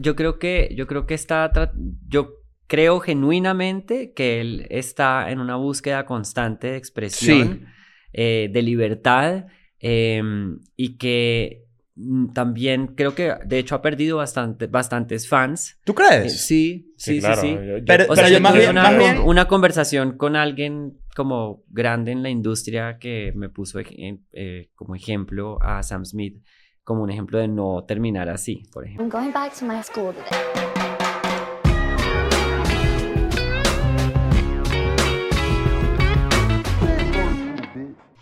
Yo creo que, yo creo que está, yo creo genuinamente que él está en una búsqueda constante de expresión, eh, de libertad, eh, y que mm, también creo que de hecho ha perdido bastante, bastantes fans. ¿Tú Eh, crees? sí, sí, sí, claro. sí. Yo- yo- Pero- O sea, yo más tuve bien- una, más bien- una conversación con alguien como grande en la industria que me puso eh, como ejemplo a Sam Smith, como un ejemplo de no terminar así, por ejemplo. I'm going back to my school today.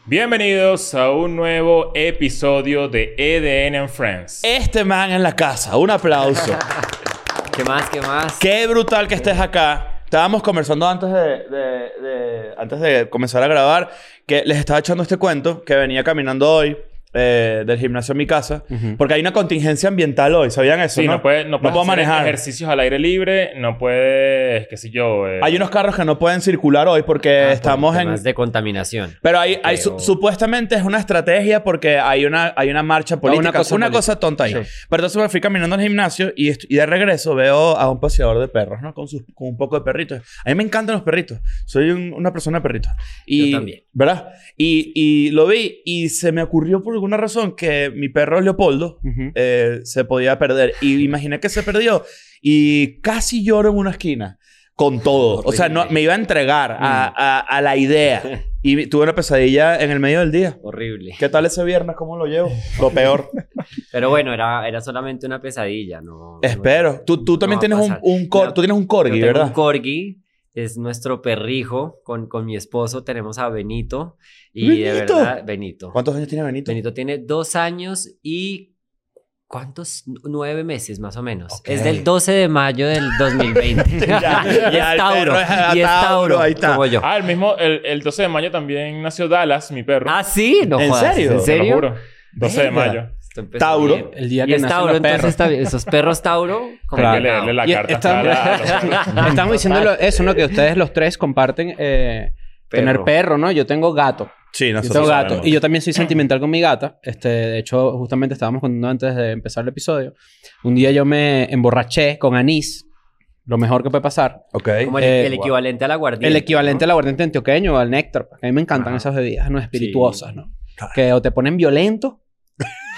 Bienvenidos a un nuevo episodio de EDN and Friends. Este man en la casa. Un aplauso. ¿Qué más? ¿Qué más? Qué brutal que estés acá. Estábamos conversando antes de, de- de- antes de comenzar a grabar que les estaba echando este cuento que venía caminando hoy eh, del gimnasio a mi casa porque hay una contingencia ambiental hoy. ¿Sabían eso? Sí, no, no, puedes no puedes puedo hacer manejar. ejercicios al aire libre, no puedes, qué sé yo. eh, Hay unos carros que no pueden circular hoy porque Ah, por estamos en temas de contaminación. Pero hay, hay su- Pero- supuestamente es una estrategia porque hay una, hay una marcha política. una Una cosa cosa, política. tonta ahí. Sí. Pero entonces me fui caminando al gimnasio y, y de regreso veo a un paseador de perros, ¿no? Con, sus, con un poco de perritos. A mí me encantan los perritos. Soy un- una persona de perritos. Y, Yo también. ¿Verdad? Y, y lo vi y se me ocurrió por alguna razón que mi perro Leopoldo Ujú. eh, se podía perder. Y imaginé que se perdió y casi lloro en una esquina. Con todo. O sea, no, me iba a entregar a, a- a la idea. Y tuve una pesadilla en el medio del día. Horrible. ¿Qué tal ese viernes? ¿Cómo lo llevo? Lo peor. Pero bueno, era, era solamente una pesadilla, ¿no? Espero. Tú, tú no también tienes un, un cor- No, tú tienes un Yo corgi, tengo ¿verdad? un corgi. Es nuestro perrijo. Con, con mi esposo tenemos a Benito. Y de ¿Benito? verdad, Benito. ¿Cuántos años tiene Benito? Benito tiene dos años y... ¿Cuántos? Nueve meses más o menos. Es del 12 de mayo del 2020. Ya, y ya, es Tauro. y es Tauro, Tauro. ahí está. Como yo. Ah, el mismo, el, el 12 de mayo también nació Dallas, mi perro. Ah, sí. No ¿En jodas, serio? ¿En Te lo serio? juro. 12 de mayo. Tauro. bien. El día Y que es nacen Tauro, entonces está bien. Esos perros Tauro. Hay que leerle la Y carta estamos- a Estamos diciendo eso, ¿no? Que ustedes los tres comparten eh, tener Perro. perro, ¿no? Yo tengo gato. Sí, Yo nosotros tengo gato. sabemos. Y yo también soy sentimental con mi gata. Este, de hecho, justamente estábamos contando antes de empezar el episodio. Un día yo me emborraché con anís. Lo mejor que puede pasar. Ok. Como el, Eh, el equivalente al aguardiente. El equivalente ¿no? al aguardiente antioqueño o al néctar. A mí me encantan Ajá. esas bebidas, ¿no? Espirituosas, ¿no? Claro. Que o te ponen violento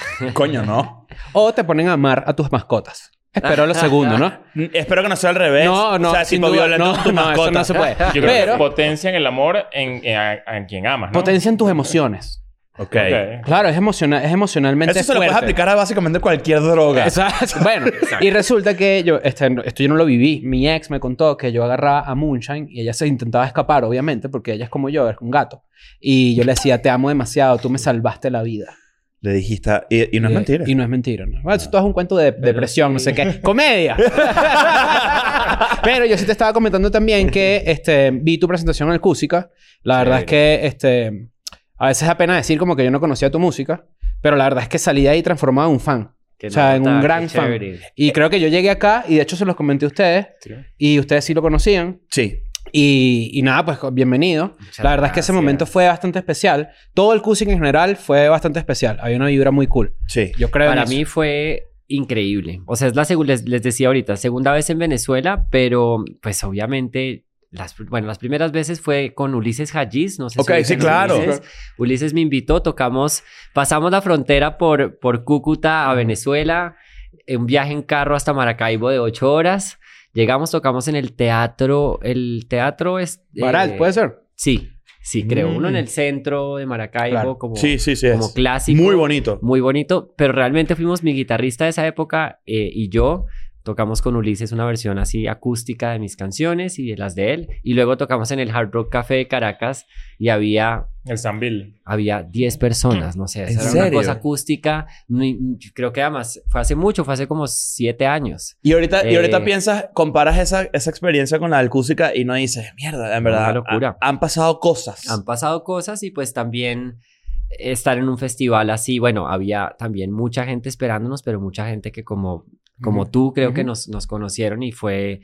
Coño, no. o te ponen a amar a tus mascotas. Espero lo segundo, ¿no? Espero que no sea al revés. No, no, O sea, sin tipo duda, violento no, tu no, eso mascota. no se puede. Yo creo Pero que potencian el amor en, en, a- en quien amas, ¿no? potencian tus emociones. Ok. Ok. Claro, es, emocional, es emocionalmente Eso se lo puedes fuerte. aplicar a básicamente cualquier droga. Exacto. Bueno, y resulta que yo, este, esto yo no lo viví. Mi ex me contó que yo agarraba a Moonshine y ella se intentaba escapar, obviamente, porque ella es como yo, es un gato. Y yo le decía, te amo demasiado, tú me salvaste la vida. Le dijiste... Y, y no es mentira. Y no es mentira, ¿no? Bueno, eso todo es un cuento de depresión, no sé qué. ¡Comedia! Pero yo sí te estaba comentando también que este, vi tu presentación en el Cúsica. La verdad es que este, a veces da pena decir como que yo no conocía tu música, pero la verdad es que salí de ahí transformado en un fan. O sea, en un gran fan. Y creo que yo llegué acá y de hecho se los comenté a ustedes Sí. y ustedes sí lo conocían. Sí. Y, y nada, pues bienvenido. Muchas la verdad es que ese momento fue bastante especial. Todo el Cúsica en general fue bastante especial. Había una vibra muy cool. Sí. Yo creo en Para eso. mí fue increíble. O sea, es la les, les decía ahorita, segunda vez en Venezuela, pero pues obviamente las, bueno, las primeras veces fue con Ulises Hajiz, no sé Ok, ubican sí, claro. Ulises. Ulises me invitó, tocamos, pasamos la frontera por, por Cúcuta a Venezuela, un viaje en carro hasta Maracaibo de ocho horas. Llegamos, tocamos en el teatro, el teatro es... Baral, eh, ¿puede ser? Sí, sí, creo. Uno en Mm. el centro de Maracaibo, Claro. como, Sí, sí, sí. como es. clásico. Muy bonito. Muy bonito, pero realmente fuimos mi guitarrista de esa época eh, y yo tocamos con Ulises una versión así acústica de mis canciones y de las de él. Y luego tocamos en el Hard Rock Café de Caracas y había, El Sambil. había 10 personas, no sé, ¿En esa era una serio? cosa acústica. Creo que además fue hace mucho, fue hace como 7 años. Y ahorita, y ahorita Eh, piensas, comparas esa, esa experiencia con la del Cúsica y no dices, mierda, en verdad. Una locura. ha- han pasado cosas. Han pasado cosas y pues también estar en un festival así, bueno, había también mucha gente esperándonos, pero mucha gente que como, como tú creo que Ujú. nos, nos conocieron y fue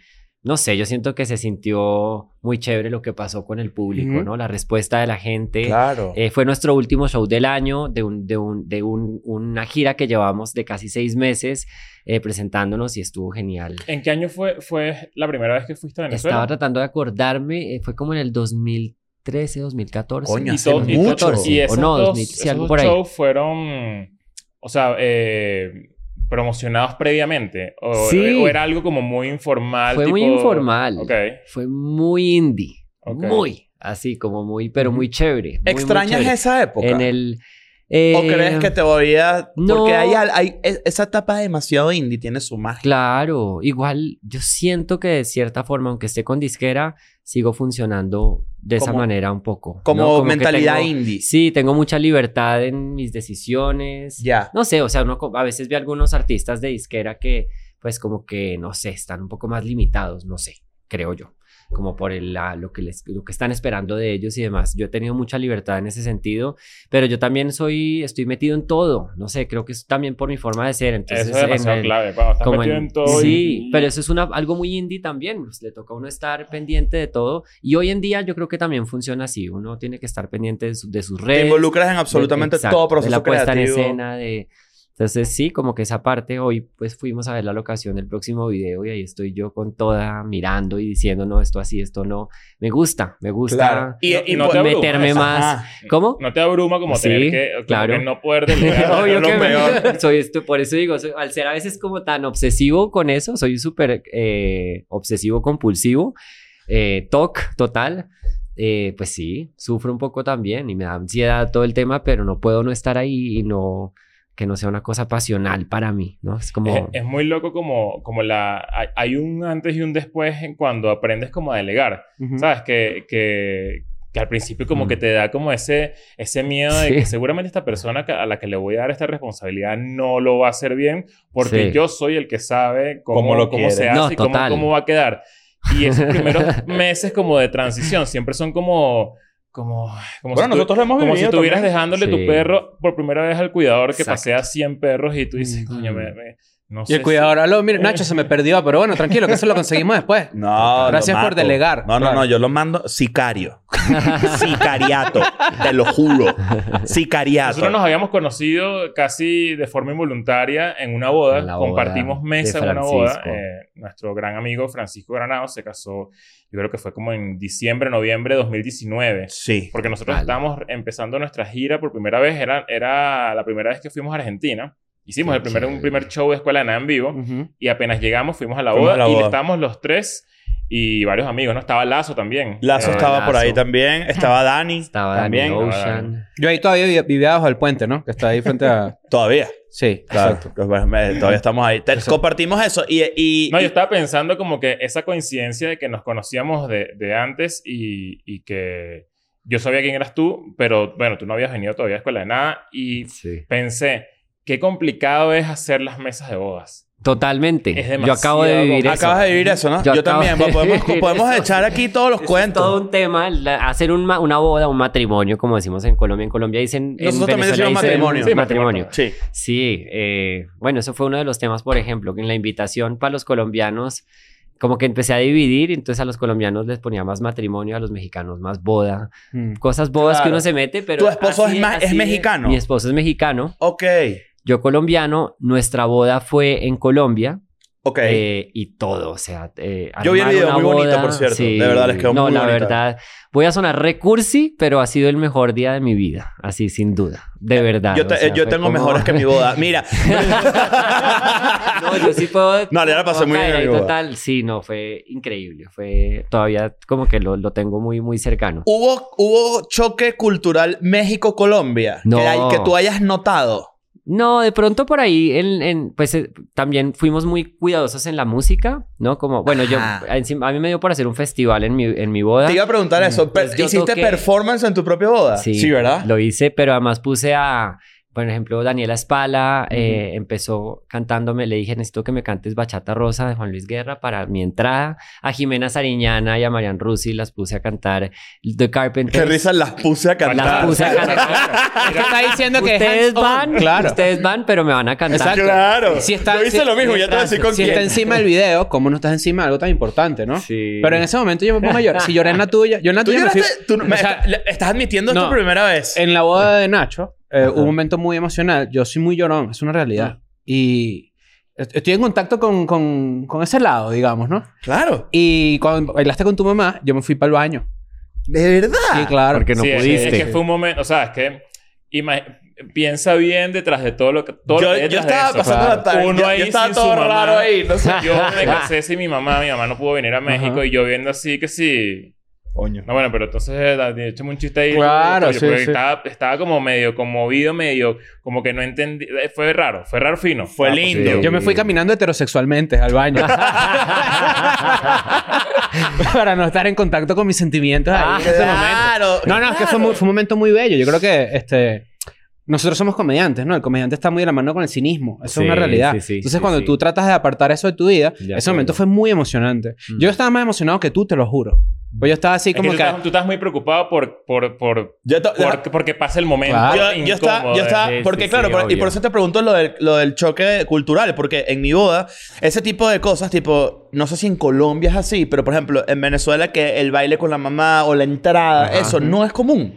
no sé, yo siento que se sintió muy chévere lo que pasó con el público, Ujú. ¿no? La respuesta de la gente. Claro. Eh, fue nuestro último show del año, de, un, de, un, de un- una gira que llevamos de casi seis meses eh, presentándonos y estuvo genial. ¿En qué año fue, fue la primera vez que fuiste a Venezuela? Estaba tratando de acordarme, eh, fue como en el 2013, 2014. Coño, y hace todo- y mucho. todo- Y O esos no, dos, 2000, sí, esos algo dos por ahí. shows fueron, o sea, eh, promocionados previamente. O, Sí. o era algo como muy informal. Fue muy informal. Ok. Fue muy indie. Muy. Así como muy, pero muy chévere. muy, muy ¿Extrañas chévere. esa época? En el... ¿O eh, crees que te todavía...? no. Porque hay, hay- es- esa etapa demasiado indie tiene su magia. Claro, igual yo siento que de cierta forma, aunque esté con disquera, sigo funcionando de esa manera un poco. Como, ¿no? mentalidad tengo- indie. Sí, tengo mucha libertad en mis decisiones. Ya. No sé, o sea, uno a veces ve algunos artistas de disquera que, pues, como que, no sé, están un poco más limitados, no sé, creo yo. Como por el, la- lo, que les, lo que están esperando de ellos y demás. Yo he tenido mucha libertad en ese sentido, pero yo también soy, estoy metido en todo. No sé, creo que es también por mi forma de ser. Entonces, Eso es en demasiado el- clave. Cuando estás como metido en- en todo. sí, y- pero eso es una, algo muy indie también. pues, le toca a uno estar pendiente de todo. Y hoy en día yo creo que también funciona así. Uno tiene que estar pendiente de, su- de sus redes. Te involucras en absolutamente Exacto, todo proceso de la puesta creativo. en escena, de... Entonces sí, como que esa parte, hoy pues fuimos a ver la locación del próximo video y ahí estoy yo con toda mirando y diciendo, no, esto así, esto no. Me gusta, me gusta Claro. Y, No- y no abrumas, meterme más. Ajá. ¿Cómo? No te abruma como Sí, tener que, como claro. que no poder. Obvio que me- soy esto, por eso digo, soy- al ser a veces como tan obsesivo con eso, soy súper eh, obsesivo compulsivo, eh, TOC total, eh, pues sí, sufro un poco también y me da ansiedad todo el tema, pero no puedo no estar ahí y no que no sea una cosa pasional para mí, ¿no? Es como... Es, es muy loco como, como la... Hay, hay un antes y un después en cuando aprendes como a delegar. Ujú. ¿Sabes? Que, que, que al principio como Mm. que te da como ese, ese miedo de Sí. que seguramente esta persona a la que le voy a dar esta responsabilidad no lo va a hacer bien porque Sí. yo soy el que sabe cómo, Cómo lo cómo se hace No, y cómo, cómo va a quedar. Y esos primeros meses como de transición siempre son como... Como, como Bueno, si tú- nosotros lo hemos como si vivido estuvieras dejándole tu Sí. perro por primera vez al cuidador que Exacto. pasea 100 perros y tú dices, coño, me, me- no Y sé el si- cuidador, aló, mira, Nacho se me perdió, pero bueno, tranquilo, que eso lo conseguimos después. No, Gracias por delegar. No, no, Claro. no, yo lo mando sicario. Sicariato. Te lo juro. Sicariato. Nosotros nos habíamos conocido casi de forma involuntaria en una boda. En boda Compartimos mesa en una boda. Eh, nuestro gran amigo Francisco Granado se casó, yo creo que fue como en diciembre, noviembre de 2019. Sí. Porque nosotros Vale. estábamos empezando nuestra gira por primera vez. Era, era la primera vez que fuimos a Argentina. Hicimos Qué el primer, un primer show de Escuela de Nada en vivo. Ujú. Y apenas llegamos, fuimos a la Fuimos boda. a la Y boda. estábamos los tres y varios amigos, ¿no? Estaba Lazo también. Lazo Eh, estaba por Lazo. ahí también. Estaba Dani. Estaba también. Danny Ocean. Yo ahí todavía vi- vivía bajo el puente, ¿no? Que está ahí frente a... Todavía. Sí, Claro. exacto. Pues, me- todavía estamos ahí. Te- Exacto. compartimos eso. Y, y- No, yo y- estaba pensando como que esa coincidencia de que nos conocíamos de, de antes y, y que yo sabía quién eras tú, pero bueno, tú no habías venido todavía a escuela de nada y Sí. pensé, qué complicado es hacer las mesas de bodas. Totalmente. Es Yo acabo de demasiado vivir eso. acabas de vivir eso, ¿no? Yo, Yo también. de Podemos, podemos echar aquí todos los Eso es cuentos. todo un tema, la- hacer un ma- una boda, un matrimonio, como decimos en Colombia. En Colombia dicen. en Nosotros también Venezuela decimos dicen matrimonio. Sí, matrimonio. Sí. Sí, eh, bueno, eso fue uno de los temas, por ejemplo, que en la invitación para los colombianos, como que empecé a dividir, entonces a los colombianos les ponía más matrimonio, a los mexicanos más boda, Mm. cosas bodas que Claro. uno se mete, pero... ¿Tu esposo así- es ma- es así mexicano? Mi esposo es mexicano, Ok. Yo colombiano, nuestra boda fue en Colombia, Ok. eh, y todo, o sea, eh, Yo vi el video muy bonito, boda, por cierto. De verdad, les quedó no, muy la bonita. verdad, voy a sonar recursi, pero ha sido el mejor día de mi vida, así sin duda, de verdad. yo te- o sea, yo tengo como- mejores que mi boda. Mira. no, yo sí puedo. No, ya la pasé muy bien total. Sí, no, fue increíble. Fue todavía como que lo, lo tengo muy, muy cercano. ¿Hubo, hubo choque cultural México-Colombia? No. Que, hay- que tú hayas notado. No, de pronto por ahí, en, en- pues eh, también fuimos muy cuidadosos en la música, ¿no? Como, bueno, yo, Ajá. encima- a mí me dio por hacer un festival en mi, en mi boda. Te iba a preguntar eso. Pues yo ¿Hiciste toqué- performance en tu propia boda? Sí, ¿verdad? Lo hice, pero además puse a por ejemplo, Daniela Espala eh, empezó cantándome, le dije, necesito que me cantes Bachata Rosa de Juan Luis Guerra para mi entrada. A Jimena Sariñana y a Marian Rusi las puse a cantar The Carpenters. Qué risa las puse a cantar. Las puse a cantar. Es que está diciendo que es Ustedes van, Claro. ustedes van, pero me van a cantar. Exacto. Claro. Si está- Yo hice si- lo mismo, ya te voy a decir con Si quién. está encima del video, ¿cómo no estás encima de algo tan importante, no? Sí. Pero en ese momento yo me pongo a llorar. Si lloré en la tuya, yo en la ¿Tú tuya me fui- lloraste? ¿Tú o sea, está- estás admitiendo esto no. por primera vez. en la boda de Nacho eh, un momento muy emocional. Yo soy muy llorón, es una realidad. Y est- estoy en contacto con, con, con ese lado, digamos, ¿no? Claro. Y cuando bailaste con tu mamá, yo me fui para el baño. De verdad. Sí, claro. Porque no Sí, pudiste. Es, que fue un momento, o sea, es que piensa bien detrás de todo lo que todo lo yo, yo de estaba eso. pasando claro. la tarde. Uno Yo, ahí yo estaba sin todo su mamá. raro ahí. No sé. Yo me casé sin mi mamá, mi mamá no pudo venir a México Ajá. y yo viendo así que sí. Coño. No, bueno, pero entonces eh, échame un chiste ahí. Claro, porque sí, sí. Estaba, estaba como medio conmovido, medio como que no entendí. eh, Fue raro, fue raro fino. Fue Ah, lindo. positivo. Yo me fui caminando heterosexualmente al baño. Para no estar en contacto con mis sentimientos ahí en ese momento. Claro. No, no, es que fue, muy- fue un momento muy bello. Yo creo que este. Nosotros somos comediantes, ¿no? El comediante está muy de la mano con el cinismo. Eso Sí, es una realidad. sí, sí, Entonces, sí, cuando sí. tú tratas de apartar eso de tu vida, De ese momento fue muy emocionante. Mm. Yo estaba más emocionado que tú, te lo juro. Pues yo estaba así Es que como tú, que. estás, tú estás muy preocupado por, por, por, Yo to- por- porque pasa el momento. Claro. yo, yo estaba, yo estaba, Sí, porque sí, claro, sí, por- y por eso te pregunto lo del, lo del choque cultural, porque en mi boda, ese tipo de cosas, tipo, no sé si en Colombia es así, pero por ejemplo, en Venezuela que el baile con la mamá o la entrada, Ajá. eso no es común.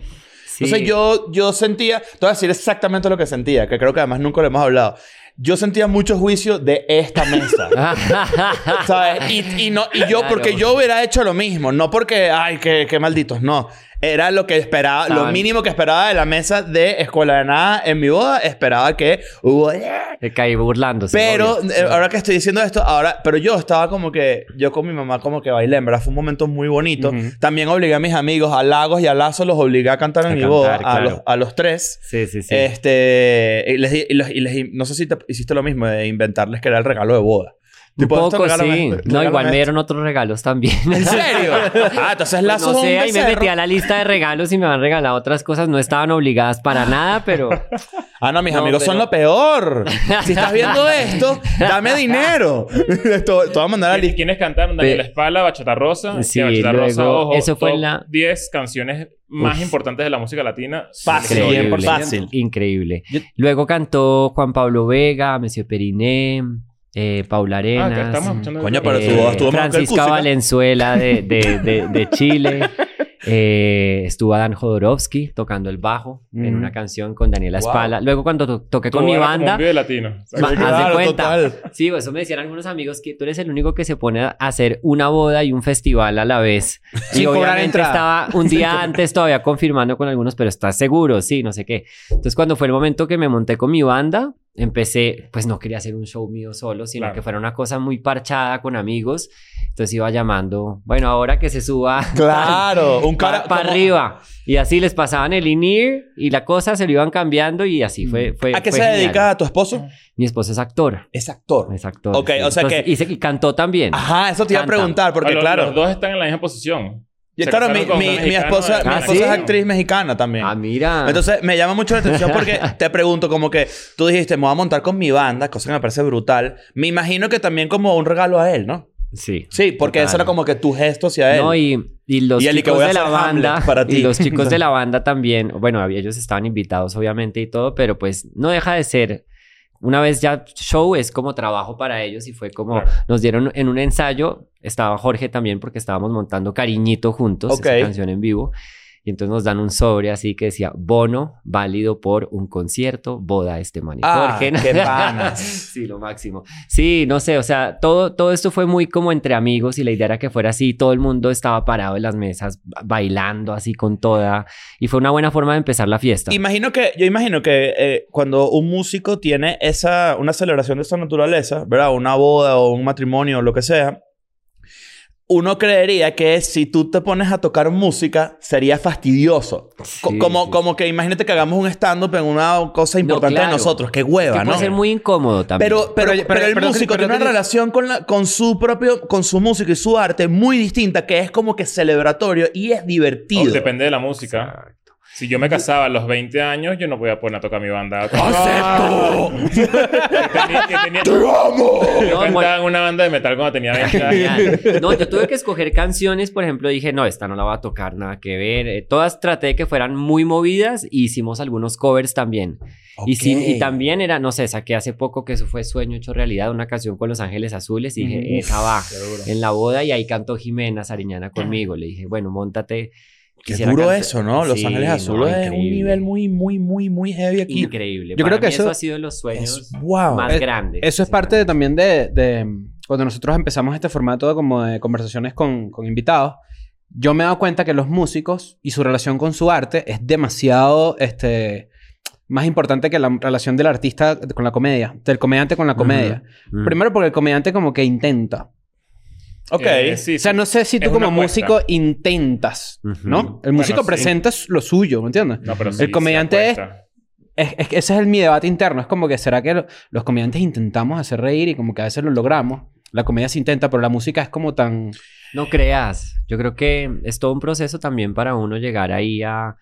Sí. Entonces yo, yo sentía, te voy a decir exactamente lo que sentía, que creo que además nunca lo hemos hablado. Yo sentía mucho juicio de esta mesa. ¿Sabes? Y, y no, y yo, Claro. porque yo hubiera hecho lo mismo. No porque, ay, qué, qué malditos. No. Era lo que esperaba, lo mínimo que esperaba de la mesa de Escuela de Nada en mi boda. Esperaba que hubo... Me caí burlándose. Pero obvio. eh, ahora que estoy diciendo esto, ahora, pero yo estaba como que, yo con mi mamá como que bailé, en verdad fue un momento muy bonito. También obligué a mis amigos, a Lagos y a Lazo, los obligué a cantar en A mi cantar, boda, a, los, a los tres. Sí, sí, sí. Este, y les, y les- y les- no sé si te hiciste lo mismo de inventarles que era el regalo de boda. Un poco, regálame sí. No, igual me esto. dieron otros regalos también. ¿En serio? ah, entonces Pues Lazo no sé, ahí me metí a la lista de regalos y me han regalado otras cosas. No estaban obligadas para nada, pero... Ah, no, mis No, amigos son lo peor. si estás viendo esto, dame dinero. Esto- te voy a mandar a ¿Quién- ¿Quiénes cantaron? Daniela Pe- Espala, Bachata Rosa. Sí, Bachata luego- Rosa, ojo, eso fue top la- 10 canciones más Uf. importantes de la música latina. Fácil, Increíble. 100%. Fácil. Increíble. Yo- Luego cantó Juan Pablo Vega, Monsieur Periné, eh, Paula Ah, Arenas. escuchando. Coño, pero tu boda estuvo Francisca. Valenzuela de, de, de, de Chile. Eh, estuvo Adán Jodorowsky tocando el bajo en Mm. una canción con Daniela Wow. Espala. Luego cuando to- toqué con mi banda... video latino. O sea, de cuenta. total. Sí, pues eso me decían algunos amigos que tú eres el único que se pone a hacer una boda y un festival a la vez. Sin y obviamente estaba un día antes todavía confirmando con algunos, pero estás seguro, sí, no sé qué. Entonces cuando fue el momento que me monté con mi banda, empecé, pues no quería hacer un show mío solo, sino Claro. que fuera una cosa muy parchada con amigos. Entonces iba llamando, bueno, ahora que se suba Claro. Un cara... para como- arriba. Y así les pasaban el in-ear y la cosa se lo iban cambiando y así fue. fue ¿A qué fue se genial. dedica tu esposo? Mi esposo es actor. Es actor. Es actor. Ok, sí. o sea Entonces, que- Y, se- y cantó también. Ajá, eso te iba a preguntar, porque los, claro... Los dos están en la misma posición. Y Se claro, mi, mi- mi esposa, mi Ah, esposa ¿sí? es actriz mexicana también. Ah, mira. Entonces me llama mucho la atención porque te pregunto como que tú dijiste, me voy a montar con mi banda, cosa que me parece brutal. Me imagino que también como un regalo a él, ¿no? sí. Sí, porque Total. eso era como que tu gesto hacia él. No, y, y los Y chicos de la banda. para ti. Y los chicos de la banda también. Bueno, ellos estaban invitados, obviamente, y todo, pero pues no deja de ser. Una vez ya show es como trabajo para ellos y fue como Claro. nos dieron en un ensayo, estaba Jorge también porque estábamos montando Cariñito juntos, Ok. esa canción en vivo. Y entonces nos dan un sobre así que decía bono válido por un concierto, boda este man y Ah, Jorge. qué sí, lo máximo. Sí, no sé, o sea, todo, todo esto fue muy como entre amigos y la idea era que fuera así, todo el mundo estaba parado en las mesas ba- bailando así con toda y fue una buena forma de empezar la fiesta. Imagino que, yo imagino que eh, cuando un músico tiene esa, una celebración de esa naturaleza, ¿verdad? Una boda o un matrimonio o lo que sea, uno creería que si tú te pones a tocar música sería fastidioso. Sí, como, sí. como que imagínate que hagamos un stand-up en una cosa importante claro. de nosotros. Qué Que hueva, ¿no? puede ser muy incómodo también. Pero, pero, Pero- pero, pero- el pero- músico pero- tiene una pero- relación con, la, con su propio, con su música y su arte muy distinta, que es como que celebratorio y es divertido. Depende de la música. Si yo me casaba a los 20 años, yo no podía poner a tocar mi banda. ¡Acepto! ¡Te amo! yo No, cantaba en una banda de metal cuando tenía 20 años. No, yo tuve que escoger canciones, por ejemplo, dije, no, esta no la va a tocar, nada que ver. Eh, todas traté de que fueran muy movidas y hicimos algunos covers también. Y, sin- y Ok. también era, no sé, saqué hace poco que eso fue Sueño hecho realidad, una canción con Los Ángeles Azules y dije, Uf, esa va. En la boda y ahí cantó Jimena Sariñana conmigo. Le dije, bueno, montate. Qué Quisiera duro cantar- eso, ¿no? Los Sí, Ángeles no, Azules es un nivel muy, muy, muy, muy heavy aquí. Increíble. Yo Para creo que mí eso- ha sido de los sueños Es- wow. más Eh, grandes. Eso es parte de- también de, de- Cuando nosotros empezamos este formato como de conversaciones con, con invitados, yo me he dado cuenta que los músicos y su relación con su arte es demasiado... Este, más importante que la relación del artista con la comedia, del comediante con la comedia. Primero porque el comediante como que intenta. Ok. Eh, sí, O sea, sí. no sé si tú como músico intentas. ¿no? El músico sí. presenta lo suyo, ¿me entiendes? No, pero el sí se comediante es- ese es el, mi debate interno. Es como que, ¿será que lo- los comediantes intentamos hacer reír y como que a veces lo logramos? La comedia se intenta, pero la música es como tan... No creas. Yo creo que es todo un proceso también para uno llegar ahí a,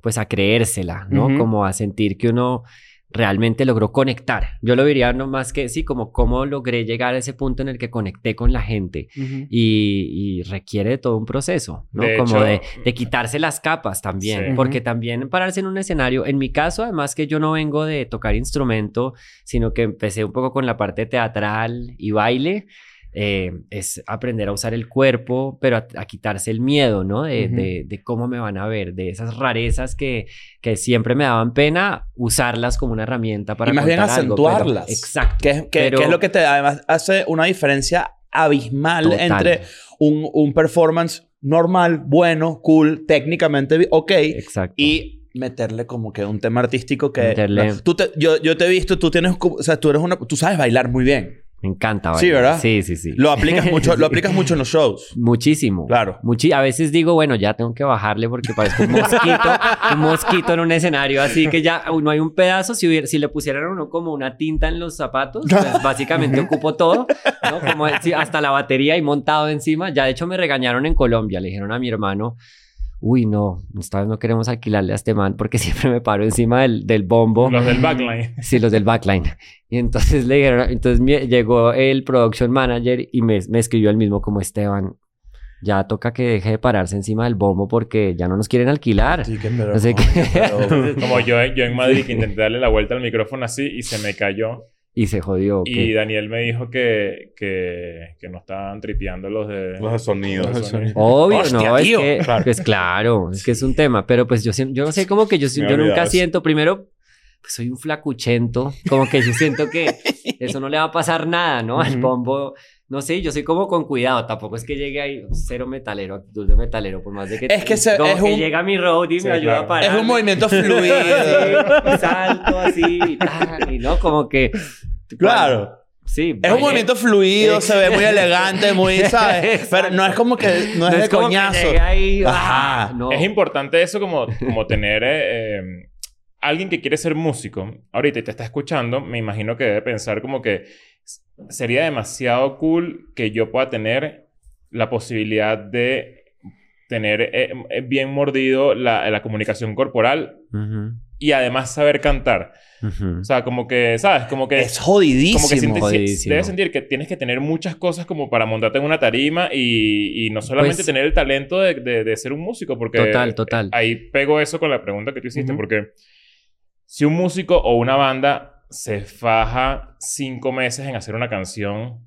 pues a creérsela, ¿no? Como a sentir que uno realmente logró conectar. Yo lo diría no más que, sí, como cómo logré llegar a ese punto en el que conecté con la gente. Y, y requiere de todo un proceso, ¿no? De Como hecho- de, de quitarse las capas también, Sí. porque también pararse en un escenario, en mi caso, además que yo no vengo de tocar instrumento, sino que empecé un poco con la parte teatral y baile, eh, es aprender a usar el cuerpo, pero a, a quitarse el miedo, ¿no? De, Ujú. de- de cómo me van a ver, de esas rarezas que, que siempre me daban pena, usarlas como una herramienta para y más bien contar algo, pero- acentuarlas. exacto. Que es, que, Pero- que es lo que te además hace una diferencia abismal Total. entre un, un performance normal, bueno, cool, técnicamente ok, Exacto. y meterle como que un tema artístico que... Meterle- tú te- yo, yo te he visto, tú tienes... O sea, tú eres una... Tú sabes bailar muy bien. Me encanta. Sí, bailar. ¿verdad? Sí, sí, sí. Lo aplicas mucho, lo aplicas mucho en los shows. Muchísimo. Claro. Muchi- a veces digo, bueno, ya tengo que bajarle porque parezco un mosquito, un mosquito en un escenario, así que ya no hay un pedazo. Si, hubiera- si le pusieran uno como una tinta en los zapatos, pues básicamente ocupo todo, ¿no? Como sí, hasta la batería y montado encima. Ya de hecho me regañaron en Colombia, le dijeron a mi hermano, uy, no, esta vez no queremos alquilarle a este man porque siempre me paro encima del, del bombo. Los del backline. Sí, los del backline. Y entonces le dijeron, entonces me- llegó el production manager y me, me escribió el mismo como Esteban. Ya toca que deje de pararse encima del bombo porque ya no nos quieren alquilar. Sí, que pero, No sé coño, qué. pero- Como yo, yo en Madrid que intenté darle la vuelta al micrófono así y se me cayó. Y se jodió. Y. Daniel me dijo que, que, que no estaban tripeando los de... Los de sonido. los de sonido. Obvio, Hostia, no, tío. es que, Claro. pues claro, es que es un tema, pero pues yo, yo no sé, como que yo, si- Me yo nunca siento, primero, pues soy un flacuchento, como que yo siento que eso no le va a pasar nada, ¿no? Al bombo, no sé, yo soy como con cuidado, tampoco es que llegue ahí cero metalero, actitud de metalero, por más de que... Es que se- como es que un- llega mi roadie y Sí, me ayuda claro. a parar. Es un movimiento fluido. Sí, salto así, y, tal, y no, como que... Claro. Sí. Es un movimiento fluido, se ve muy elegante, muy, ¿sabes? Pero no es como que no es de como que coñazo. llegue ahí, Ajá. ah, no. Es importante eso como, como tener eh, eh, alguien que quiere ser músico. Ahorita y te está escuchando, me imagino que debe pensar como que sería demasiado cool que yo pueda tener la posibilidad de tener eh, eh, bien mordido la, la comunicación corporal Ujú, y además saber cantar. ujú. O sea, como que, ¿sabes? Como que... Es jodidísimo. como que jodidísimo. debes sentir que tienes que tener muchas cosas como para montarte en una tarima y, y no solamente Pues- tener el talento de, de- de ser un músico, porque Total, total. ahí pego eso con la pregunta que tú hiciste, Ujú. porque si un músico o una banda se faja cinco meses en hacer una canción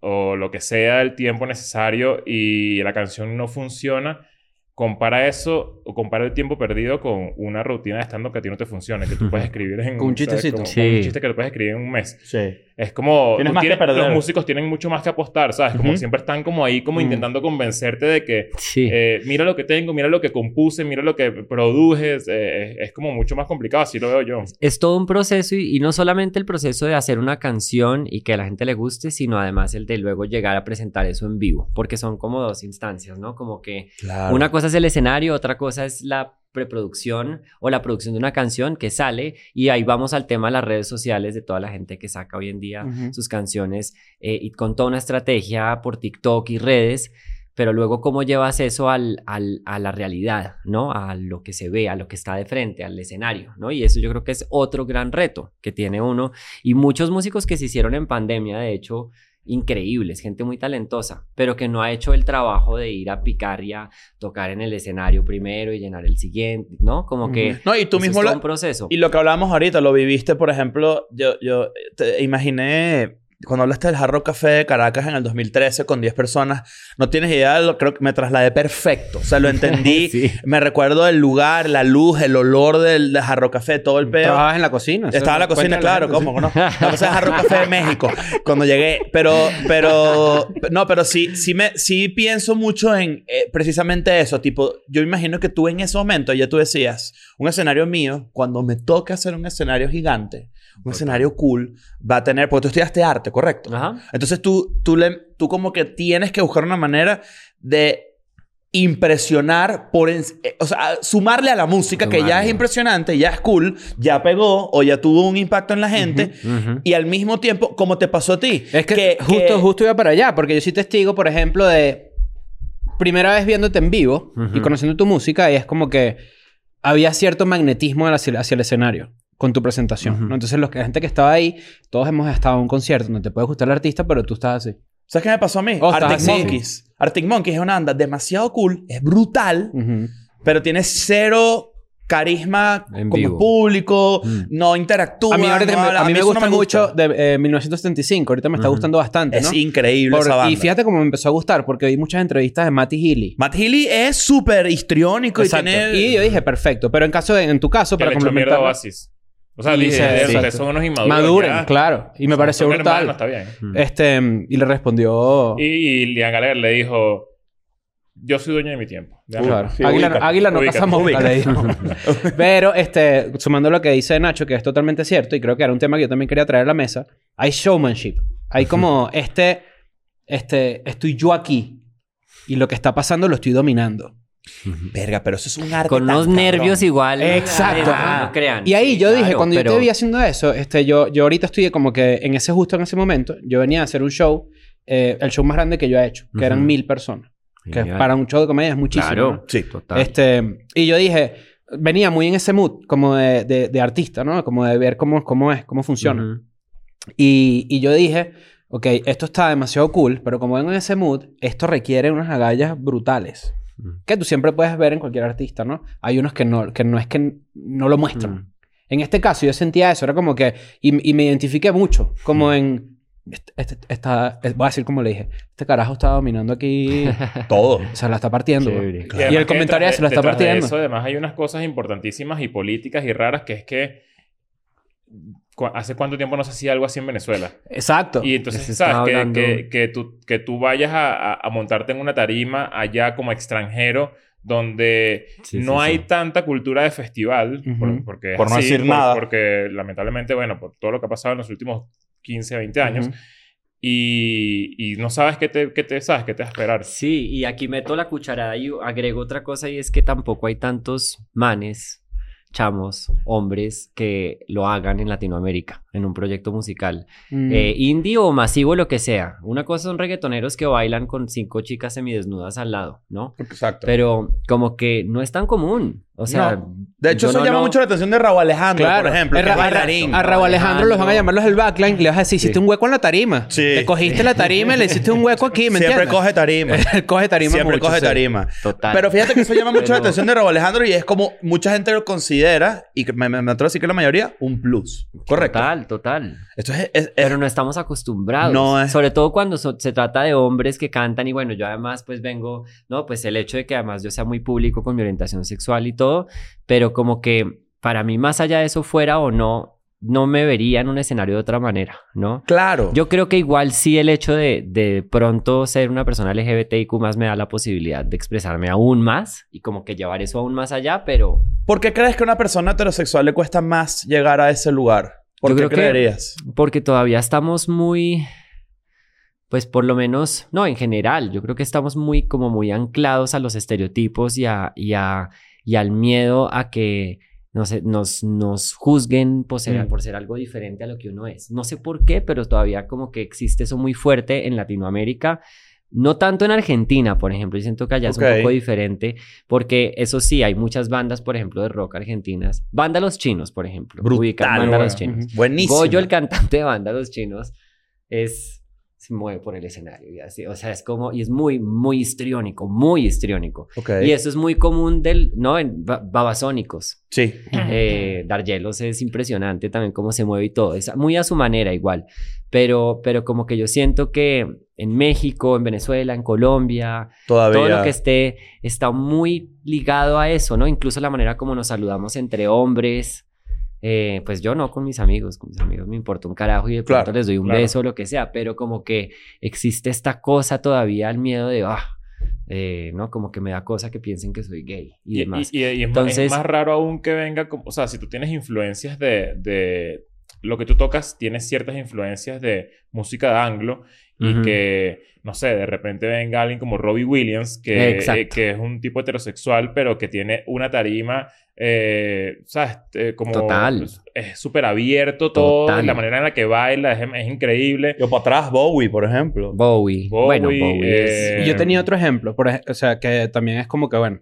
o lo que sea el tiempo necesario y la canción no funciona, compara eso o compara el tiempo perdido con una rutina de stand-up que a ti no te funcione, que tú puedes escribir en un chistecito. Con un chiste que lo puedes escribir en un mes. Sí. Es como... Tienes tú más que perder. Los músicos tienen mucho más que apostar, ¿sabes? Como siempre están como ahí como Mm. intentando convencerte de que Sí. eh, mira lo que tengo, mira lo que compuse, mira lo que produje. Es, eh, es como mucho más complicado, así lo veo yo. es todo un proceso y, y no solamente el proceso de hacer una canción y que a la gente le guste, sino además el de luego llegar a presentar eso en vivo, porque son como dos instancias, ¿no? Como que Claro. una cosa es el escenario, otra cosa es la preproducción o la producción de una canción que sale y ahí vamos al tema de las redes sociales de toda la gente que saca hoy en día sus canciones eh, y con toda una estrategia por TikTok y redes. pero luego cómo llevas eso al, al, a la realidad, ¿no? A lo que se ve, a lo que está de frente, al escenario, ¿no? Y eso yo creo que es otro gran reto que tiene uno. Y muchos músicos que se hicieron en pandemia, de hecho, increíbles, gente muy talentosa, pero que no ha hecho el trabajo de ir a picar y a tocar en el escenario primero y llenar el siguiente, ¿no? Como que... No, y tú es mismo todo lo- un proceso. Y lo que hablábamos ahorita, lo viviste, por ejemplo, yo, yo te imaginé cuando hablaste del Hard Rock Café de Caracas en el 2013 con 10 personas, no tienes idea, de lo, creo que me trasladé perfecto. O sea, lo entendí. Sí. Me recuerdo del lugar, la luz, el olor del, del Hard Rock Café, todo el pedo. Trabajabas en la cocina. Estaba en la cocina, claro, a la ¿cómo? ¿no? La cosa es Hard Rock Café de México. Cuando llegué. Pero, pero... No, pero sí, sí, me, sí pienso mucho en eh, precisamente eso. Tipo, yo imagino que tú en ese momento ya tú decías, un escenario mío, cuando me toque hacer un escenario gigante, un escenario cool, va a tener... Porque tú estudiaste arte, ¿correcto? Ajá. Entonces tú, tú, le, tú como que tienes que buscar una manera de impresionar por... en- eh, o sea, sumarle a la música que ya es impresionante, ya es cool, ya pegó o ya tuvo un impacto en la gente. Y al mismo tiempo, como te pasó a ti. Es que, justo, que- justo iba para allá, porque yo soy testigo, por ejemplo, de primera vez viéndote en vivo y conociendo tu música, y es como que había cierto magnetismo hacia, hacia el escenario con tu presentación. Ujú. ¿no? Entonces, los que- la gente que estaba ahí, todos hemos estado en un concierto donde te puede gustar el artista, pero tú estás así. ¿Sabes qué me pasó a mí? Oh, Arctic así. Monkeys. Arctic Monkeys es una banda demasiado cool, es brutal, Ujú. pero tiene cero carisma En como vivo. público, Mm. no interactúa. A mí, ahorita no me- habla. a mí me gusta no mucho de eh, 1975. Ahorita me está Ujú. gustando bastante, Es ¿no? increíble Por- esa banda. y fíjate cómo me empezó a gustar, porque vi muchas entrevistas de Matty Healy. Matt Healy es súper histriónico y Exacto. tiene... Y yo dije, perfecto. Pero en caso de, en tu caso, Que para a complementar... Oasis. O sea, dije, se- "Eh, exacto. ustedes son unos inmaduros. Maduren, ya. claro. Y me Son- pareció son brutal. está bien. Mm. Este, y le respondió... Y, y Liam Gallagher le dijo... Yo soy dueño de mi tiempo. Claro. sí, águila, ubícate, águila no caza mosca, le dijo. Pero, este, sumando lo que dice Nacho, que es totalmente cierto, y creo que era un tema que yo también quería traer a la mesa, hay showmanship. Hay como este, este, estoy yo aquí y lo que está pasando lo estoy dominando. Verga, pero eso es un arte Con tan unos cabrón. nervios igual. Exacto. Ah, no crean. Y ahí Sí, yo dije, cuando yo pero- te vi haciendo eso, este, yo, yo ahorita estoy como que en ese justo en ese momento, yo venía a hacer un show, eh, el show más grande que yo he hecho, que eran mil personas. Que para un show de comedia es muchísimo. Claro, ¿no? Sí. total. Este, y yo dije, venía muy en ese mood, como de, de- de artista, ¿no? Como de ver cómo, cómo es, cómo funciona. Y, y yo dije, ok, esto está demasiado cool, pero como vengo en ese mood, esto requiere unas agallas brutales. Mm. Que tú siempre puedes ver en cualquier artista, ¿no? Hay unos que no, que no es que no lo muestran. Mm. En este caso yo sentía eso, era como que... Y, y me identifiqué mucho, como en... Este, este- esta, voy a decir como le dije, este carajo está dominando aquí... Todo. o sea, la está partiendo. Chévere. además Y el comentario se de- está detrás de partiendo. eso, además, hay unas cosas importantísimas y políticas y raras que es que... cu- ¿Hace cuánto tiempo no se hacía algo así en Venezuela? Exacto. Y entonces, ¿sabes? Que, hablando- que, que, tú, que tú vayas a, a- a montarte en una tarima allá como extranjero donde Sí, no sí, hay sí. tanta cultura de festival, por- porque Por no decir por- nada. Porque lamentablemente, bueno, por todo lo que ha pasado en los últimos 15, 20 años, y, y no sabes qué te, qué te sabes, qué te va a esperar. Sí, y aquí meto la cucharada y agrego otra cosa y es que tampoco hay tantos manes, chamos, hombres que lo hagan en Latinoamérica, en un proyecto musical. Mm. Eh, indie o masivo, lo que sea. Una cosa son reggaetoneros que bailan con cinco chicas semidesnudas al lado, ¿no? Exacto. Pero como que no es tan común. O sea, No. De hecho, eso no llama mucho la atención de Raúl Alejandro, Claro. por ejemplo, Ra- bailarín. A Raúl Alejandro los van a llamar los del backline y le vas a decir, hiciste un hueco en la tarima. Sí. Te cogiste la tarima y le hiciste un hueco aquí, ¿me Siempre entiendes? coge tarima. coge tarima Siempre mucho, coge sí. tarima. Total. Pero fíjate que eso llama mucho la atención de Raúl Alejandro y es como mucha gente lo considera, y me, me, me atrevo a decir que la mayoría, un plus. Correcto. Total, total. Esto es, es- es- Pero no estamos acostumbrados. No es- Sobre todo cuando so- se trata de hombres que cantan y bueno, yo además pues vengo, no, pues el hecho de que además yo sea muy público con mi orientación sexual y todo, pero como que para mí más allá de eso fuera o no, no me vería en un escenario de otra manera, ¿no? claro. Yo creo que igual sí el hecho de de pronto ser una persona LGBTIQ más me da la posibilidad de expresarme aún más y como que llevar eso aún más allá, pero ¿Por qué crees que a una persona heterosexual le cuesta más llegar a ese lugar? ¿Por Yo qué creo que- creerías? Porque todavía estamos muy, pues por lo menos, no, en general, yo creo que estamos muy, como muy anclados a los estereotipos y, a, y, a- y al miedo a que no sé, nos, nos juzguen por ser, Mm. por ser algo diferente a lo que uno es. No sé por qué, pero todavía como que existe eso muy fuerte en Latinoamérica. No tanto en Argentina, por ejemplo. Yo siento que allá es un poco diferente. Porque eso sí, hay muchas bandas, por ejemplo, de rock argentinas. Banda Los Chinos, por ejemplo. Brutal, Ubican Banda Los. Chinos. Buenísimo. Goyo, el cantante de Banda Los Chinos, es... Se mueve por el escenario y así. O sea, es como... Y es muy, muy histriónico. Muy histriónico. Y eso es muy común del... ¿No? En ba- babasónicos. Sí. Eh, Dargelos es impresionante también cómo se mueve y todo. Es muy a su manera igual. Pero, pero como que yo siento que en México, en Venezuela, en Colombia, Todavía. todo lo que esté está muy ligado a eso, ¿no? Incluso la manera como nos saludamos entre hombres. Eh, pues yo no con mis amigos, con mis amigos me importa un carajo y de pronto Claro, les doy un claro. beso o lo que sea, pero como que existe esta cosa todavía, el miedo de, ah, eh, ¿no? Como que me da cosa que piensen que soy gay y, Y, demás. y- y- y es, más- Entonces- es más raro aún que venga como... O sea, si tú tienes influencias de... de lo que tú tocas tiene ciertas influencias de música de anglo y Ujú. que, no sé, de repente venga alguien como Robbie Williams, que, eh, que es un tipo heterosexual, pero que tiene una tarima, eh, ¿sabes? Eh, como Total. Es súper abierto todo, Total. la manera en la que baila es, es increíble. Yo para atrás, Bowie, por ejemplo. Bowie. Bowie, bueno, Bowie es... eh, Y yo tenía otro ejemplo, por o sea, que también es como que, bueno,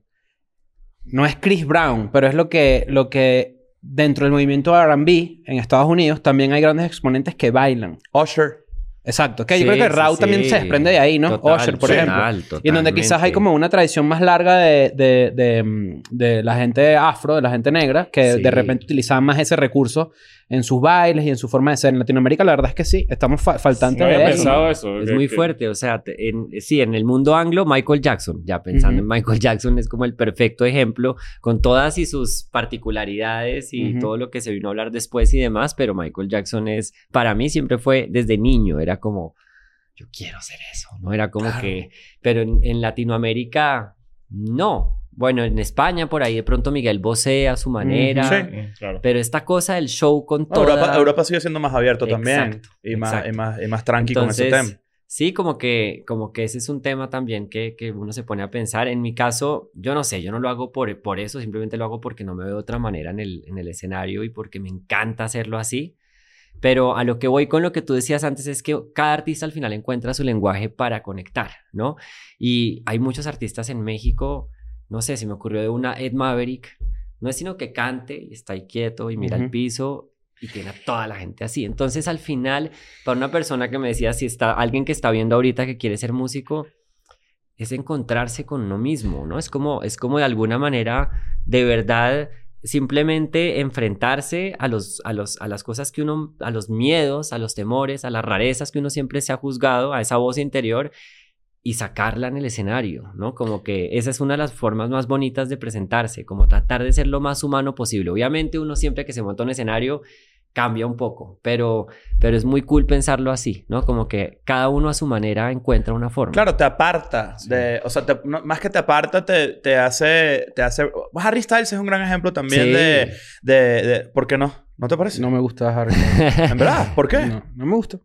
no es Chris Brown, pero es lo que, lo que dentro del movimiento R&B en Estados Unidos también hay grandes exponentes que bailan. Usher. Exacto, que Sí, yo creo que sí, Raúl también sí. se desprende de ahí, ¿no? Total, Usher, por total, ejemplo. Y en donde quizás hay como una tradición más larga de, de, de, mm, de la gente afro, de la gente negra, que Sí. de repente utilizaban más ese recurso en sus bailes y en su forma de ser. En Latinoamérica, la verdad es que sí, estamos fa- faltantes No había de eso. pensado eso. Es que- muy que- fuerte, o sea, te- en- sí, en el mundo anglo, Michael Jackson, ya pensando Ujú. en Michael Jackson, es como el perfecto ejemplo, con todas y sus particularidades y Ujú. todo lo que se vino a hablar después y demás, pero Michael Jackson es, para mí siempre fue desde niño, era como, yo quiero hacer eso, ¿no? Era como Claro. que, pero en, en Latinoamérica, no. Bueno, en España por ahí de pronto Miguel Bosé a su manera, Sí. Claro. pero esta cosa del show con No, toda... Europa, Europa sigue siendo más abierto también. Exacto, Y más, exacto. y más, y más tranqui con ese Entonces, tema. Sí, como que, como que ese es un tema también que, que uno se pone a pensar. En mi caso, yo no sé, yo no lo hago por, por eso, simplemente lo hago porque no me veo de otra manera en el, en el escenario y porque me encanta hacerlo así. Pero a lo que voy con lo que tú decías antes es que cada artista al final encuentra su lenguaje para conectar, ¿no? Y hay muchos artistas en México, no sé, se me ocurrió de una Ed Maverick, no es sino que cante y está ahí quieto y mira el Ujú. piso y tiene a toda la gente así. Entonces al final, para una persona que me decía, si está alguien que está viendo ahorita que quiere ser músico, es encontrarse con uno mismo, ¿no? Es como, es como de alguna manera, de verdad, simplemente enfrentarse a, los, a, los, a las cosas que uno, a los miedos, a los temores, a las rarezas que uno siempre se ha juzgado, a esa voz interior y sacarla en el escenario, ¿no? Como que esa es una de las formas más bonitas de presentarse, como tratar de ser lo más humano posible. Obviamente uno siempre que se monta un escenario cambia un poco, pero, pero es muy cool pensarlo así, ¿no? Como que cada uno a su manera encuentra una forma. Claro, te aparta. De, o sea, te- no- más que te aparta, te, te hace... Te hace Harry Styles es un gran ejemplo también Sí. de, de, de- ¿Por qué no? ¿No te parece? No me gusta Harry. ¿En verdad? ¿Por qué? No, no me gusta.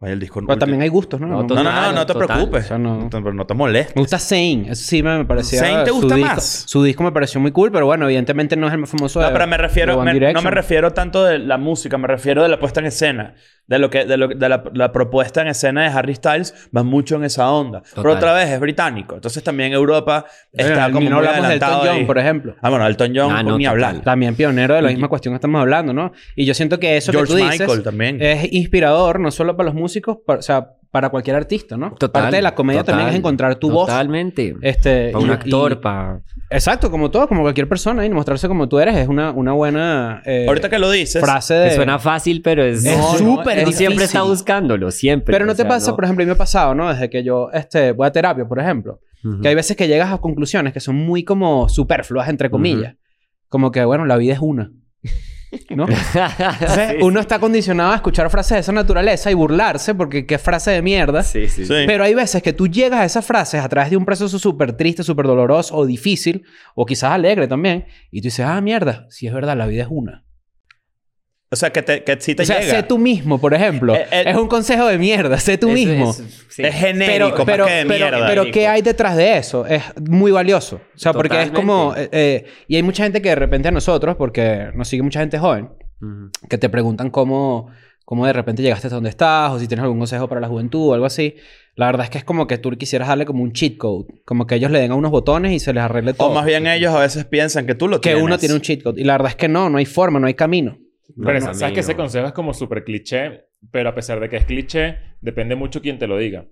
Vaya el disco... Pero también hay gustos, ¿no? No, No, No, no, no, te total. preocupes. O sea, no- No no te molestes. Me gusta Zane. Eso sí me, me parecía... ¿Zayn te su gusta disco- más? Su disco me pareció muy cool, pero bueno, evidentemente no es el más famoso de No, pero me refiero, me- no me refiero tanto de la música, me refiero de la puesta en escena. De lo que, de, lo, de la, la propuesta en escena de Harry Styles va mucho en esa onda. Pero otra vez es británico. Entonces también Europa está Bueno, como no muy hablamos de Elton adelantado. John, por ejemplo. Ah, bueno, Elton John, Ah, pues, no, ni total. hablar. También pionero de la misma cuestión que estamos hablando, ¿no? Y yo siento que eso George que tú dices Michael también. es inspirador no solo para los músicos, para- o sea, para cualquier artista, ¿no? Total, Parte de la comedia total, también es encontrar tu voz. Totalmente. Este, Para un actor, y- para... Exacto, como todo, como cualquier persona, y mostrarse como tú eres es una, una buena eh, Ahorita que lo dices, frase de... Que suena fácil, pero es... Es No, no, súper uno siempre está buscándolo, siempre. Pero no te sea, pasa, no- por ejemplo, a mí me ha pasado, ¿no? Desde que yo este, voy a terapia, por ejemplo, Ujú. que hay veces que llegas a conclusiones que son muy como superfluas, entre comillas. Como que, bueno, la vida es una. ¿No? Entonces, Sí, uno está condicionado a escuchar frases de esa naturaleza y burlarse porque qué frase de mierda. Sí, sí, sí. Sí. Pero hay veces que tú llegas a esas frases a través de un proceso súper triste, súper doloroso o difícil, o quizás alegre también, y tú dices, ah, mierda, si es verdad, la vida es una. O sea, que, te, que sí te o sea, llega. sé tú mismo, por ejemplo. Eh, eh, es un consejo de mierda, sé tú mismo. es- sí. Es genérico, Pero, pero, que de pero, mierda. pero ¿qué hay detrás de eso? Es muy valioso. O sea, porque es como... eh, eh, y hay mucha gente que de repente a nosotros, porque nos sigue mucha gente joven, Ujú. que te preguntan cómo, cómo de repente llegaste hasta donde estás, o si tienes algún consejo para la juventud o algo así. La verdad es que es como que tú quisieras darle como un cheat code. Como que ellos le den a unos botones y se les arregle todo. O más bien ellos a veces piensan que tú lo que tienes. uno tiene un cheat code. Y la verdad es que no, no hay forma, no hay camino. Pero No, sabes que ese consejo es como súper cliché, pero a pesar de que es cliché, depende mucho quién te lo diga.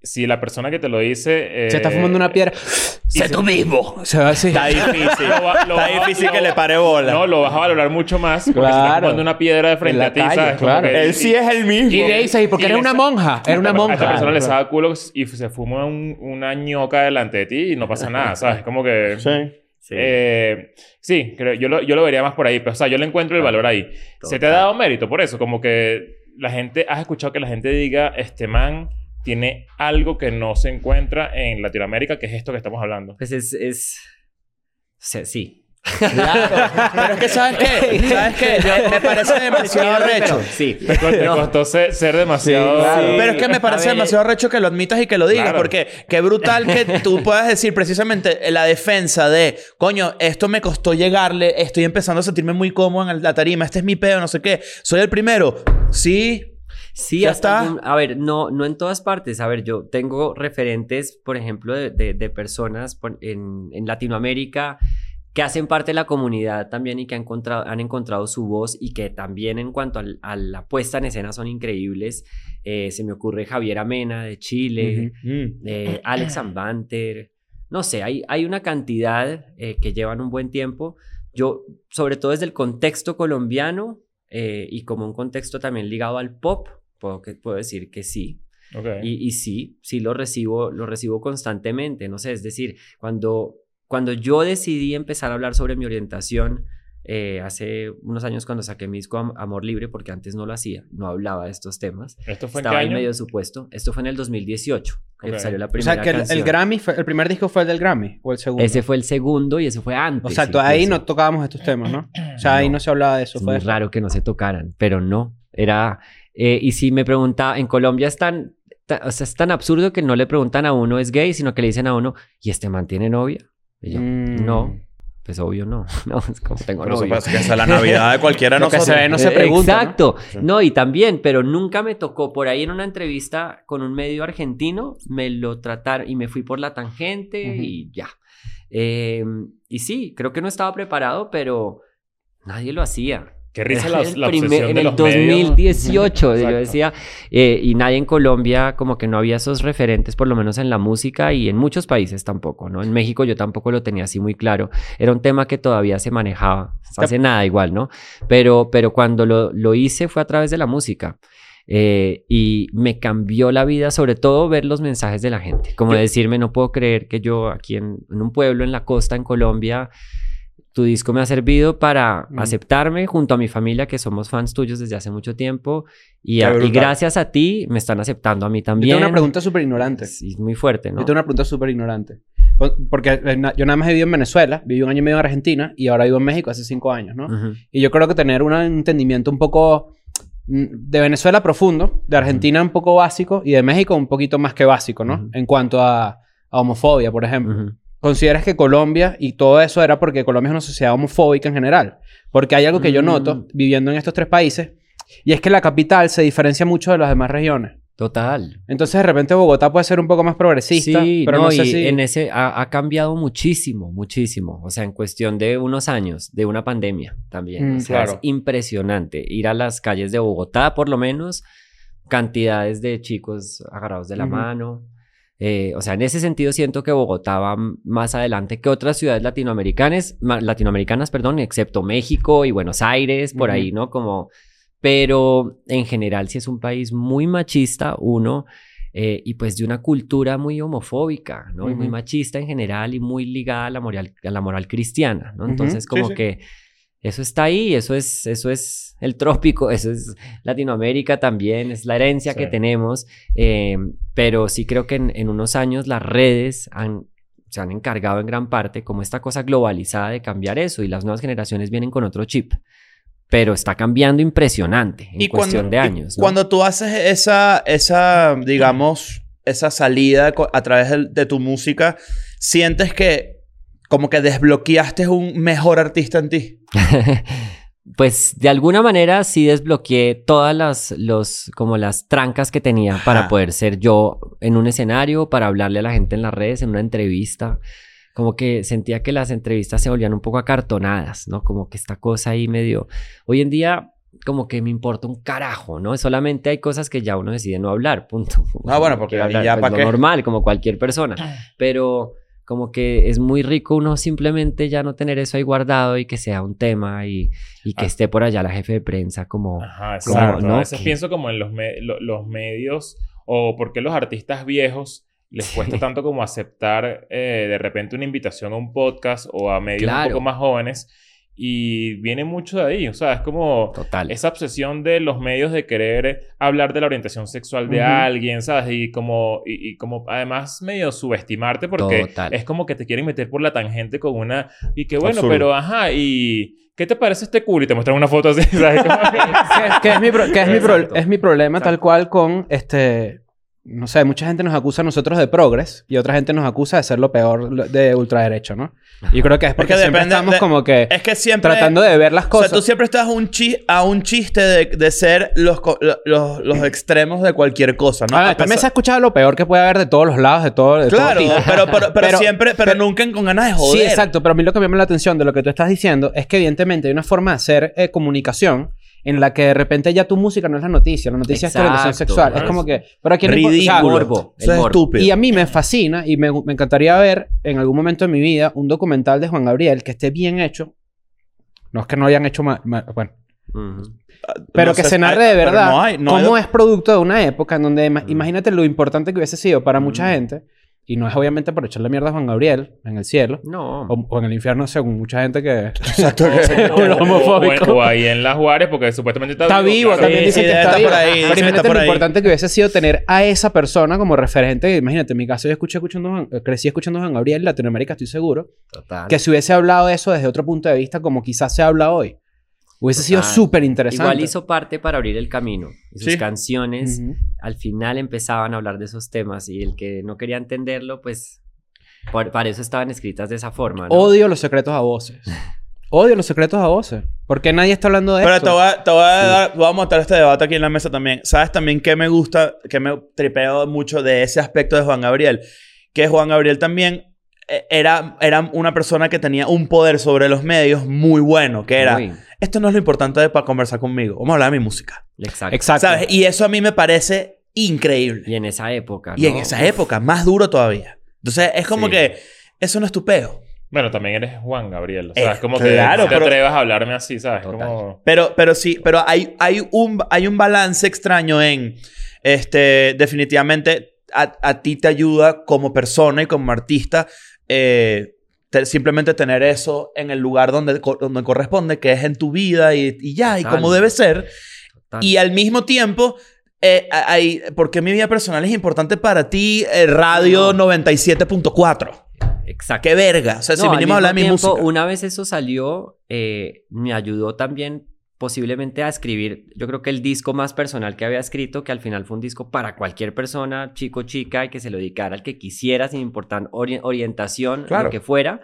Si la persona que te lo dice... eh, Se está fumando una piedra. y se- mismo! Se va así. Está difícil. Lo va- lo Está va- difícil lo- que le pare bola. No, lo vas a valorar mucho más porque se está Claro. fumando una piedra de frente a ti, calle, ¿sabes? Claro. que- Él sí es el mismo. Y le dices, ¿y por qué eres una monja? Era una A monja. esta persona le Claro. saca culo y se fuma un, una ñoca delante de ti y no pasa nada, ¿sabes? Como que... Sí. Sí. Eh, sí, creo, yo, lo, yo lo vería más por ahí. Pero, o sea, yo le encuentro el valor ahí. ¿Se te ha Total. dado mérito por eso? Como que la gente... ¿Has escuchado que la gente diga, este man tiene algo que no se encuentra en Latinoamérica, que es esto que estamos hablando? Pues es... es... O sea, sí. Claro. Pero es que, ¿sabes qué? ¿Sabes qué? Me- Me parece demasiado arrecho. Sí. Te, co- te No. costó ser, ser demasiado... claro. Pero es que me parece demasiado arrecho que lo admitas y que lo digas. Claro. Porque qué brutal que tú puedas decir precisamente la defensa de, coño, esto me costó llegarle, estoy empezando a sentirme muy cómodo en la tarima, este es mi pedo, no sé qué. Soy el primero. Sí. Sí, Ya hasta está. a ver, no, no en todas partes. A ver, yo tengo referentes, por ejemplo, de, de- de personas por- en, en Latinoamérica que hacen parte de la comunidad también y que han encontrado, han encontrado su voz y que también en cuanto al- a la puesta en escena son increíbles. Eh, se me ocurre Javier Amena de Chile, eh, Alex Ambanter. No sé, hay, hay una cantidad eh, que llevan un buen tiempo. Yo, sobre todo desde el contexto colombiano y como un contexto también ligado al pop, puedo, que, puedo decir que sí. Y, y sí, sí lo recibo, lo recibo constantemente. No sé, es decir, cuando, cuando yo decidí empezar a hablar sobre mi orientación, eh, hace unos años cuando saqué mi disco Am- Amor Libre, porque antes no lo hacía, no hablaba de estos temas. ¿Esto fue en qué Estaba en año? medio de su puesto. Esto fue en el 2018, que Ok. salió la O primera sea, que el, el. Grammy, fue- el primer disco fue el del Grammy o el segundo. Ese fue el segundo y ese fue antes. Exacto, ahí incluso. no tocábamos estos temas, ¿no? O sea, ahí No. no se hablaba de eso. Es Fue muy raro que no se tocaran, pero no. Era. eh, y si me pregunta, en Colombia es tan, ta- o sea, es tan absurdo que no le preguntan a uno es gay, sino que le dicen a uno, ¿y este man tiene novia? Y yo, Mm. no. Pues obvio no. No, es como tengo Pero novio. que es la Navidad de cualquiera de nosotros. se ve no se pregunta, ¿no? Exacto. Sí. ¿no? y también, pero nunca me tocó por ahí en una entrevista con un medio argentino, me lo trataron y me fui por la tangente Ujú. y ya. Eh, y sí, creo que no estaba preparado, pero nadie lo hacía. Qué risa la, primer- en de el los medios. 2018, yo decía, eh, y nadie en Colombia, como que no había esos referentes, por lo menos en la música y en muchos países tampoco, ¿no? En México yo tampoco lo tenía así muy claro. Era un tema que todavía se manejaba, hace nada igual, ¿no? Pero, pero cuando lo, lo hice fue a través de la música. Eh, y me cambió la vida, sobre todo ver los mensajes de la gente. Como decirme, no puedo creer que yo aquí en, en un pueblo, en la costa, en Colombia, tu disco me ha servido para Mm. aceptarme junto a mi familia, que somos fans tuyos desde hace mucho tiempo. Y, a- y gracias a ti me están aceptando a mí Yo también. tengo una pregunta súper ignorante. Sí, muy fuerte, ¿no? Yo tengo una pregunta súper ignorante. Porque eh, yo nada más he vivido en Venezuela, viví un año y medio en Argentina y ahora vivo en México hace cinco años, ¿no? Ujú. Y yo creo que tener un entendimiento un poco mm, de Venezuela profundo, de Argentina un poco básico y de México un poquito más que básico, ¿no? Ujú. En cuanto a, a homofobia, por ejemplo. ¿Consideras que Colombia y todo eso era porque Colombia es una sociedad homofóbica en general? Porque hay algo que yo Mm. noto viviendo en estos tres países y es que la capital se diferencia mucho de las demás regiones. Total. Entonces, de repente, Bogotá puede ser un poco más progresista, Sí, pero no, sé y si... en ese ha, ha cambiado muchísimo, muchísimo. O sea, en cuestión de unos años, de una pandemia también. Mm, o sea, claro. es impresionante. Ir a las calles de Bogotá, por lo menos, cantidades de chicos agarrados de la mano. Eh, o sea, en ese sentido siento que Bogotá va más adelante que otras ciudades latinoamericanas, latinoamericanas, perdón, excepto México y Buenos Aires, por ahí, ¿no? Como, pero en general sí es un país muy machista, uno, eh, y pues de una cultura muy homofóbica, ¿no? Y muy machista en general y muy ligada a la moral, a la moral cristiana, ¿no? Entonces, Sí, como sí. que eso está ahí, eso es, eso es el trópico, eso es Latinoamérica también, es la herencia que tenemos, eh, pero sí creo que en, en unos años las redes han, se han encargado en gran parte como esta cosa globalizada de cambiar eso y las nuevas generaciones vienen con otro chip, pero está cambiando impresionante en cuestión de y años. ¿no? Cuando tú haces esa, esa digamos, esa salida a través de, tu música, sientes que como que desbloqueaste un mejor artista en ti. pues de alguna manera sí desbloqueé todas las, los, como las trancas que tenía para poder ser yo en un escenario, para hablarle a la gente en las redes, en una entrevista. Como que sentía que las entrevistas se volvían un poco acartonadas, ¿no? Como que esta cosa ahí medio... Hoy en día como que me importa un carajo, ¿no? Solamente hay cosas que ya uno decide no hablar, punto. Ah, bueno, No porque hablar, ya pues, pa' lo qué. normal, como cualquier persona. Pero como que es muy rico uno simplemente ya no tener eso ahí guardado y que sea un tema y, y que Ah. esté por allá la jefe de prensa como... Ajá, Como. ¿no? A veces pienso como en los, me- lo- los medios o por qué los artistas viejos les cuesta tanto como aceptar eh, de repente una invitación a un podcast o a medios un poco más jóvenes. Y viene mucho de ahí. O sea, es como Total. esa obsesión de los medios de querer hablar de la orientación sexual de alguien, ¿sabes? Y como, y, y como además medio subestimarte porque Total. es como que te quieren meter por la tangente con una... Y que bueno, Absurdo. pero ajá, y... ¿Qué te parece este culo? Y te muestran una foto así, ¿sabes? Que, que es mi, pro- que es mi, pro- es mi problema tal cual con este... No sé, mucha gente nos acusa a nosotros de progres y otra gente nos acusa de ser lo peor de ultraderecha, ¿no? Y yo creo que es porque que siempre estamos de- como que Es que siempre... tratando de ver las O cosas. sea, tú siempre estás a un, chi- a un chiste de, de ser los, los, los extremos de cualquier cosa, ¿no? Ah, también se ha escuchado lo peor que puede haber de todos los lados, de todo, de todo Claro, tipo. pero, pero, pero, Pero- siempre, pero, pero- nunca con ganas de joder. Sí, exacto. Pero a mí lo que me llama la atención de lo que tú estás diciendo es que evidentemente hay una forma de hacer eh, comunicación en la que de repente ya tu música no es la noticia. La noticia es tu orientación Exacto. sexual. Es Ah, como que... Pero aquí Ridículo. morbo, el Eso es morbo. estúpido. Y a mí me fascina y me, me encantaría ver en algún momento de mi vida un documental de Juan Gabriel que esté bien hecho. No es que no hayan hecho mal, mal- bueno, pero No que sé, se narre hay- de verdad no hay- no hay cómo es producto de una época en donde ima- Mm. imagínate lo importante que hubiese sido para mucha gente y no es obviamente por echarle mierda a Juan Gabriel en el cielo No. o, o en el infierno según mucha gente que Exacto. o, o- o ahí en las Juárez, porque supuestamente está, Está vivo, claro. también Sí, dicen sí, que está estar vivo. por ahí, Pero está por lo ahí. importante que hubiese sido tener a esa persona como referente. Imagínate, en mi caso yo escuché escuchando, Juan- eh, crecí escuchando a Juan Gabriel en Latinoamérica, estoy seguro. Total. Que si hubiese hablado de eso desde otro punto de vista, como quizás se habla hoy, hubiese sido Total. súper interesante. Igual hizo parte para abrir el camino. Y sus Sí. canciones Ujú. Al final empezaban a hablar de esos temas y el que no quería entenderlo, pues por- para eso estaban escritas de esa forma. ¿no? Odio los secretos a voces. Odio los secretos a voces. ¿Por qué nadie está hablando de Pero esto? te voy a, te voy a dar, voy a montar este debate aquí en la mesa también. ¿Sabes también qué me gusta, que me tripeo mucho de ese aspecto de Juan Gabriel? Que Juan Gabriel también era, era una persona que tenía un poder sobre los medios muy bueno, que era, esto no es lo importante para conversar conmigo, vamos a hablar de mi música. Exacto. Exacto. ¿Sabes? Y eso a mí me parece increíble. Y en esa época. Y en esa época, más duro todavía. Entonces, es como Sí. que eso no es tu peo. Bueno, también eres Juan Gabriel. O sea, Eh, es como que no te pero- atrevas a hablarme así, ¿sabes? Como... Pero, pero sí, pero hay, hay, un, hay un balance extraño en, este, definitivamente, a, a ti te ayuda como persona y como artista, eh, te- simplemente tener eso en el lugar donde, donde corresponde, que es en tu vida y, y ya, y como debe ser. Total. Y al mismo tiempo, eh, hay, porque mi vida personal es importante para ti, eh, Radio 97.4. Exacto. Qué verga. O sea, si No, al venimos a hablar de mi música. Una vez eso salió, eh, me ayudó también posiblemente a escribir, yo creo que el disco más personal que había escrito, que al final fue un disco para cualquier persona, chico, chica, y que se lo dedicara al que quisiera, sin importar ori- orientación, Claro. lo que fuera.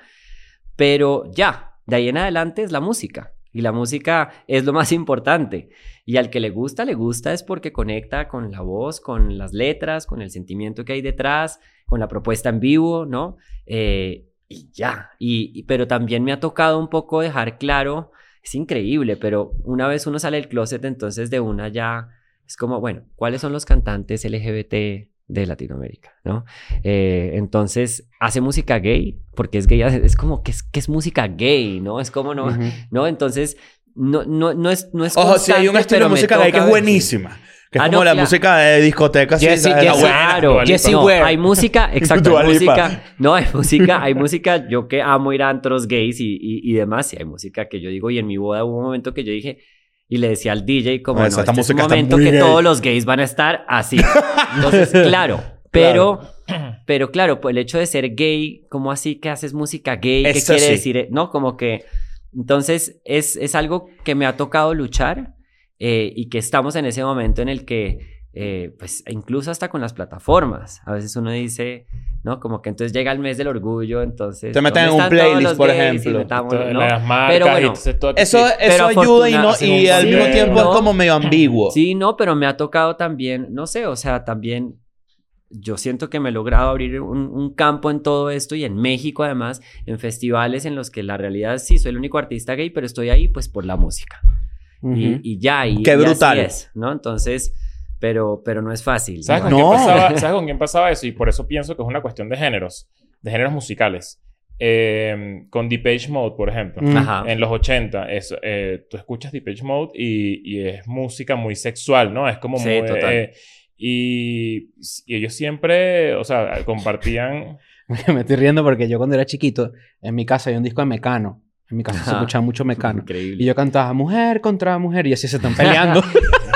Pero ya, de ahí en adelante es la música. Y la música es lo más importante. Y al que le gusta, le gusta es porque conecta con la voz, con las letras, con el sentimiento que hay detrás, con la propuesta en vivo, ¿no? Eh, y ya. Y, y- pero también me ha tocado un poco dejar claro, es increíble, pero una vez uno sale del closet, entonces de una ya es como, bueno, ¿cuáles son los cantantes LGBT de Latinoamérica, ¿no? Eh, entonces hace música gay, porque es gay, es como que es, que es música gay, ¿no? Es como no. ¿no? Entonces, no, no, no es, no es Ojo, si hay un estilo de música gay que es ver- buenísima. Que es Ah, como no, la claro. música de discoteca. Jessie- buena. Claro. Jesse no, Ware. hay música, exacto, hay música, no, hay música, hay música, yo que amo ir a antros gays y, y, y demás, y hay música que yo digo, y en mi boda hubo un momento que yo dije, y le decía al DJ como, No, no, este es un momento que gay". todos los gays van a estar así. Entonces, claro, pero, pero claro, pues el hecho de ser gay, ¿cómo así que haces música gay? ¿Qué Eso quiere sí. decir? No, como que, entonces, es, es algo que me ha tocado luchar eh, y que estamos en ese momento en el que eh, pues incluso hasta con las plataformas. A veces uno dice, ¿no? Como que entonces llega el mes del orgullo, entonces... Te meten ¿dónde en un playlist, por ejemplo. metamos, ¿no? Las marcas Pero bueno, entonces todo- Eso, eso Pero ayuda y, no, y al mismo tiempo es No. como medio ambiguo. Sí, no, pero me ha tocado también, no sé, o sea, también yo siento que me he logrado abrir un, un campo en todo esto y en México además, en festivales en los que la realidad es, sí, soy el único artista gay, pero estoy ahí pues por la música. Y, y ya, y, Qué y así brutal. es, ¿no? Entonces, pero, pero no es fácil. ¿Sabes ¿no? con, No. quién pasaba, ¿Sabes con quién pasaba eso? Y por eso pienso que es una cuestión de géneros, de géneros musicales. Eh, con Depeche Mode, por ejemplo. Mm. Ajá. En los 80, es, eh, tú escuchas Depeche Mode y, y es música muy sexual, ¿no? Es como Sí, muy... total. eh, y, y ellos siempre, o sea, compartían... Me estoy riendo porque yo cuando era chiquito, en mi casa hay un disco de Mecano. En mi casa se escuchaba mucho Mecano. Increíble. Y yo cantaba mujer contra mujer y así se están peleando.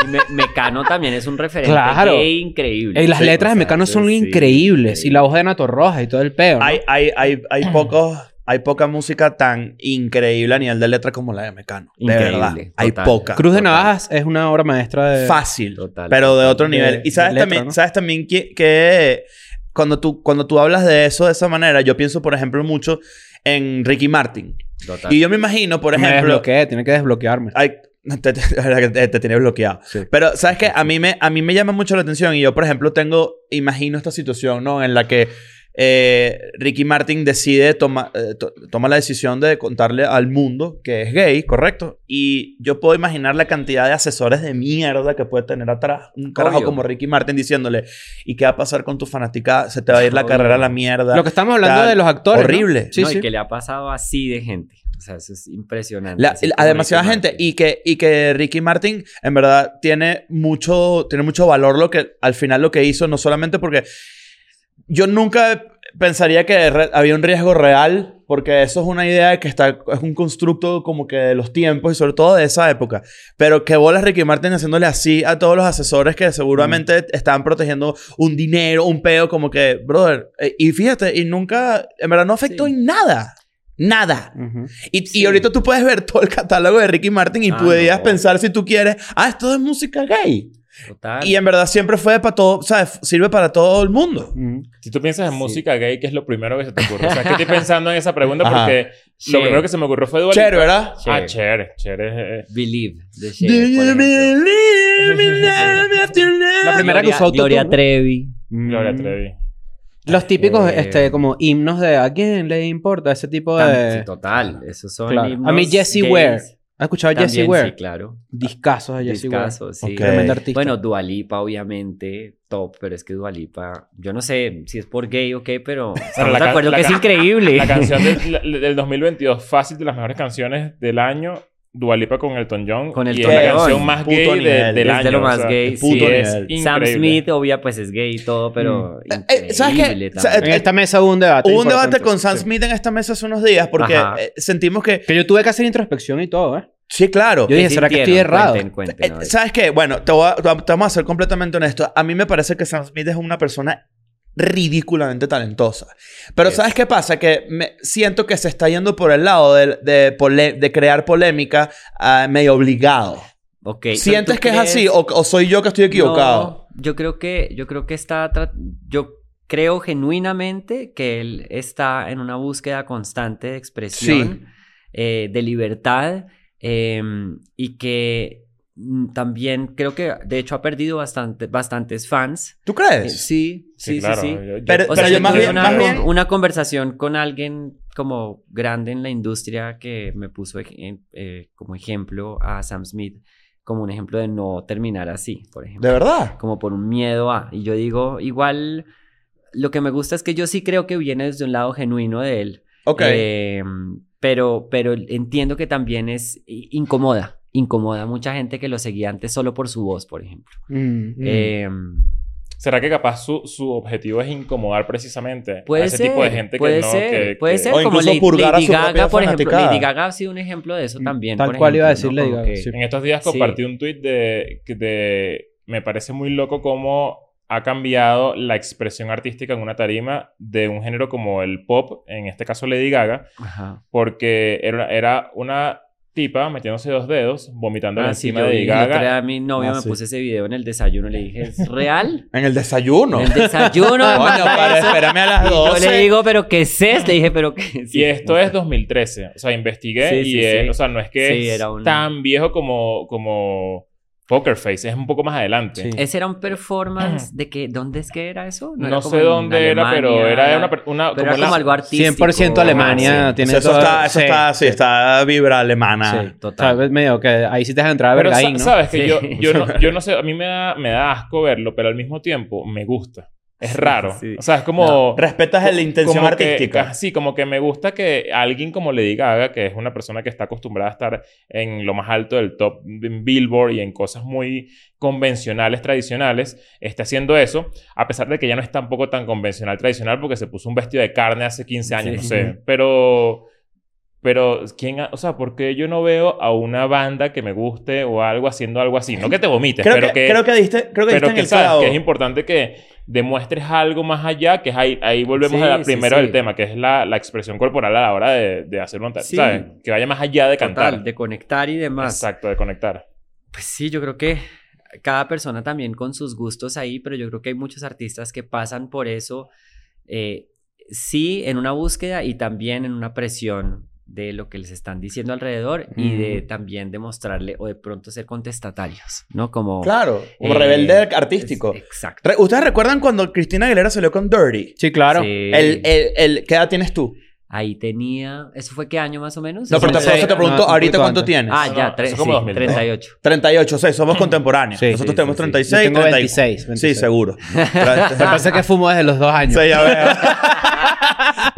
Me- Mecano también es un referente Claro. gay increíble. y las Sí, letras o de Mecano son sí, increíbles. Y la voz de Nato Roja y todo el peo. ¿no? Hay, hay, hay, hay pocos... Hay poca música tan increíble a nivel de letra como la de Mecano. De Increíble, verdad. Hay poca. Cruz de Total. Navajas es una obra maestra de. Fácil. Total, pero de otro De- nivel. Y sabes de letra, también, ¿no? sabes también que, que cuando, tú, cuando tú hablas de eso de esa manera, yo pienso, por ejemplo, mucho en Ricky Martin. Total. Y yo me imagino, por me ejemplo... desbloqueé, tiene que desbloquearme. Ay, te, te, tenía bloqueado. Sí. Pero, ¿sabes qué? A mí, me, a mí me llama mucho la atención y yo, por ejemplo, tengo... Imagino esta situación, ¿no? En la que eh, Ricky Martin decide, toma, eh, to- toma la decisión de contarle al mundo que es gay, ¿correcto? Y yo puedo imaginar la cantidad de asesores de mierda que puede tener atrás un carajo Obvio. como Ricky Martin diciéndole ¿y qué va a pasar con tu fanática? Se te va a ir la Obvio. carrera a la mierda. Lo que estamos hablando tal. de los actores. ¿no? Horrible. Sí, no, sí. y que le ha pasado así de gente. O sea, eso es impresionante. La- a demasiada Ricky gente Martin. y que, y que Ricky Martin en verdad tiene mucho, tiene mucho valor lo que al final lo que hizo, no solamente porque yo nunca pensaría que había un riesgo real, porque eso es una idea que está, es un constructo como que de los tiempos y sobre todo de esa época. Pero que bolas Ricky Martin haciéndole así a todos los asesores que seguramente estaban protegiendo un dinero, un peo, como que, brother, eh, y fíjate, y nunca, en verdad no afectó Sí. en nada. Nada. Ujú. Y, y Sí. ahorita tú puedes ver todo el catálogo de Ricky Martin y Ah, podrías no. pensar si tú quieres, ah, esto es música gay. Total. Y en verdad siempre fue para todo, ¿sabes? Sirve para todo el mundo. Ujú. Si tú piensas en Sí. música gay, ¿qué es lo primero que se te ocurre? O sea, que estoy pensando en esa pregunta Ajá. porque Cher. lo primero que se me ocurrió fue Dua Cher, Lipa. ¿verdad? Ah, Cher. Cher. Cher es... eh, Believe, de Do Cher, por you believe in love after love? La primera que Gloria- usó autotune, Gloria. Trevi. Gloria Mm. Trevi. Los típicos, Eh, este, como himnos de ¿a quién le importa? Ese tipo de... sí, total. Esos son Claro. himnos A mí Jessie. Ware. ¿Has escuchado También, Jessie Ware? Sí, claro. Discazos de Jessie Ware. Sí. Ok. Tremenda artista. Bueno, Dualipa, obviamente, top, pero es que Dualipa, yo no sé si es por gay o qué, pero estamos la de ca- acuerdo que es increíble. La canción del, del 2022, fácil de las mejores canciones del año, Dua Lipa con Elton John. Con y Elton es la canción más Puto gay de- del Es año. de lo o más sea, gay, sí. Sam. Smith, obvia, pues es gay y todo, pero Eh, eh, ¿sabes qué? también. en esta mesa hubo un debate. Hubo un debate con Sam Sí. Smith en esta mesa hace unos días porque Ajá. eh, sentimos que... Que yo tuve que hacer introspección y todo, ¿eh? Sí, claro. Yo dije, ¿Qué ¿será que estoy errado? Cuenten, cuenten, Eh. ¿Sabes qué? Bueno, te, voy a, te vamos a ser completamente honesto. A mí me parece que Sam Smith es una persona ridículamente talentosa. Pero Es. ¿sabes qué pasa? Que me siento que se está yendo por el lado de, de, crear polémica ah, medio obligado. Ok, ¿Sientes ¿tú que es así o, o soy yo que estoy equivocado? No, yo creo que, yo creo que está, yo creo genuinamente que él está en una búsqueda constante de expresión, eh, de libertad, eh, y que también creo que de hecho ha perdido bastante, bastantes fans. ¿Tú Eh, crees? sí, sí, sí, claro. sí. Yo- yo- Pero- O sea, yo más bien- una, más bien- una conversación con alguien como grande en la industria que me puso ej- eh, como ejemplo a Sam Smith, como un ejemplo de no terminar así, por ejemplo ¿De verdad? como por un miedo a. Y yo digo, igual, lo que me gusta es que yo sí creo que viene desde un lado genuino de él. Ok. Eh, pero, pero entiendo que también es incomoda. Incomoda a mucha gente que lo seguía antes solo por su voz, por ejemplo. Mm, mm. Eh, ¿Será que capaz su, su objetivo es incomodar precisamente puede a ese ser, tipo de gente puede que no... ser, que- puede que- ser O como incluso Lady, purgar a Lady Gaga, por ejemplo. Lady Gaga ha sido un ejemplo de eso Mm, también. tal por cual iba a decir ¿no? Lady Gaga, que- sí. En estos días Sí. compartí un tweet de, que de... Me parece muy loco cómo ha cambiado la expresión artística en una tarima de un género como el pop, en este caso Lady Gaga, Ajá. porque era, era una tipa metiéndose dos dedos, vomitando Ah, sí, encima yo de vi. Gaga. día mi novio Ah, me sí. puso ese video en el desayuno. Le dije, ¿es real? En el desayuno. En el desayuno. Coño, para, espérame a las Y yo 12. le digo, ¿pero qué es esto? Le dije, ¿pero qué es? Y esto es 2013. O sea, investigué Sí, y sí, es- sí. o sea, no es que Sí, es era un- tan viejo como, como Poker Face. Es un poco más adelante. Sí. Ese era un performance de que... ¿Dónde es que era eso? No, era como sé dónde era, pero era una... una Pero era la- como algo artístico. 100% Alemania. Sí. Tiene eso está, eso sí, está, sí, sí. está vibra alemana. Sí, total. total. medio que ahí sí te dejan entrar a sa- ¿no? sabes que Sí. yo, yo, no, yo no sé, a mí me da, me da asco verlo, pero al mismo tiempo me gusta. Es raro. sí. O sea, es como... Respetas la intención como que- artística. ah, sí, como que me gusta que alguien como Lady Gaga, que es una persona que está acostumbrada a estar en lo más alto del top en Billboard y en cosas muy convencionales, tradicionales, esté haciendo eso, a pesar de que ya no es tampoco tan convencional, tradicional, porque se puso un vestido de carne hace 15 años, Sí. no sé. Pero... Pero, ¿quién ha- o sea, ¿por qué yo no veo a una banda que me guste o algo haciendo algo así? No que te vomites, Creo, pero que, que, creo que diste, creo que pero diste en que el sabes clavo. que es importante que demuestres algo más allá, que es ahí, ahí volvemos Sí, a la sí, primero sí. del tema, que es la, la expresión corporal a la hora de, de hacer un Sí. ¿sabes? Que vaya más allá de cantar. Total, de conectar y demás. Exacto, de conectar. Pues sí, yo creo que cada persona también con sus gustos ahí, pero yo creo que hay muchos artistas que pasan por eso, eh, sí, en una búsqueda y también en una presión de lo que les están diciendo alrededor y de también demostrarle o de pronto ser contestatarios, ¿no? Como... Claro, como eh, rebelde artístico. es- exacto. Re- ¿Ustedes recuerdan cuando Cristina Aguilera salió con Dirty? Sí, claro. Sí. El, el, el- ¿Qué edad tienes tú? Ahí tenía... ¿Eso fue qué año más o menos? No, pero te, te no, pregunto, un ¿ahorita cuánto antes. tienes? Ah, ya, no, tre- sí, 2002. 38. 38, sí, somos contemporáneos. Sí, Nosotros sí, tenemos sí, sí. 36, Yo tengo 30 26, Sí, 26. seguro. Lo que pasa es que fumo desde los dos años. Sí, ya veo.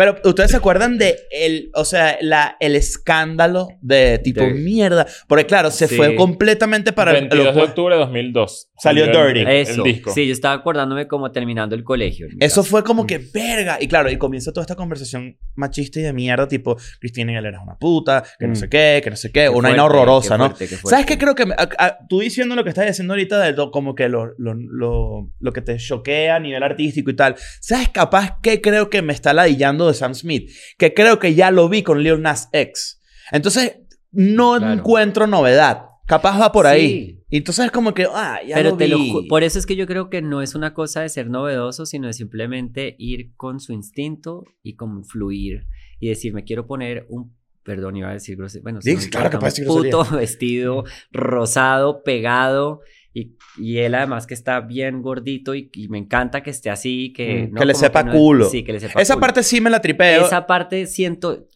Pero ustedes se acuerdan de el, o sea, la, el escándalo de tipo Dirty. mierda. Porque claro, se Sí. fue completamente para el 22 de lo- octubre de 2002. Salió el- Dirty. El, Eso. disco. Sí, yo estaba acordándome como terminando el colegio. Eso caso. fue como que verga. Y claro, y comienza toda esta conversación machista y de mierda, tipo, Cristina Aguilera es una puta, que no Mm. sé qué, que no sé qué, Qué una vaina horrorosa, qué ¿no? fuerte, qué fuerte. ¿Sabes qué creo que... a- a- tú diciendo lo que estás diciendo ahorita de lo- como que lo, lo, lo, lo que te choquea a nivel artístico y tal. ¿Sabes capaz qué creo que me está ladillando de Sam Smith? Que creo que ya lo vi con Lil Nas X. Entonces, no Claro. encuentro novedad. Capaz va por Sí. ahí. Y entonces es como que, ah, ya Pero lo te vi. lo ju- por eso es que yo creo que no es una cosa de ser novedoso, sino de simplemente ir con su instinto y como fluir y decir, me quiero poner un perdón, iba a decir grosería. Bueno, Sí, claro que puedes decir puto vestido rosado, pegado y, y él además que está bien gordito y, y me encanta que esté así, que Mm, ¿no? que le sepa no- culo. Sí, que le sepa Esa culo. parte sí me la tripeo. esa parte siento,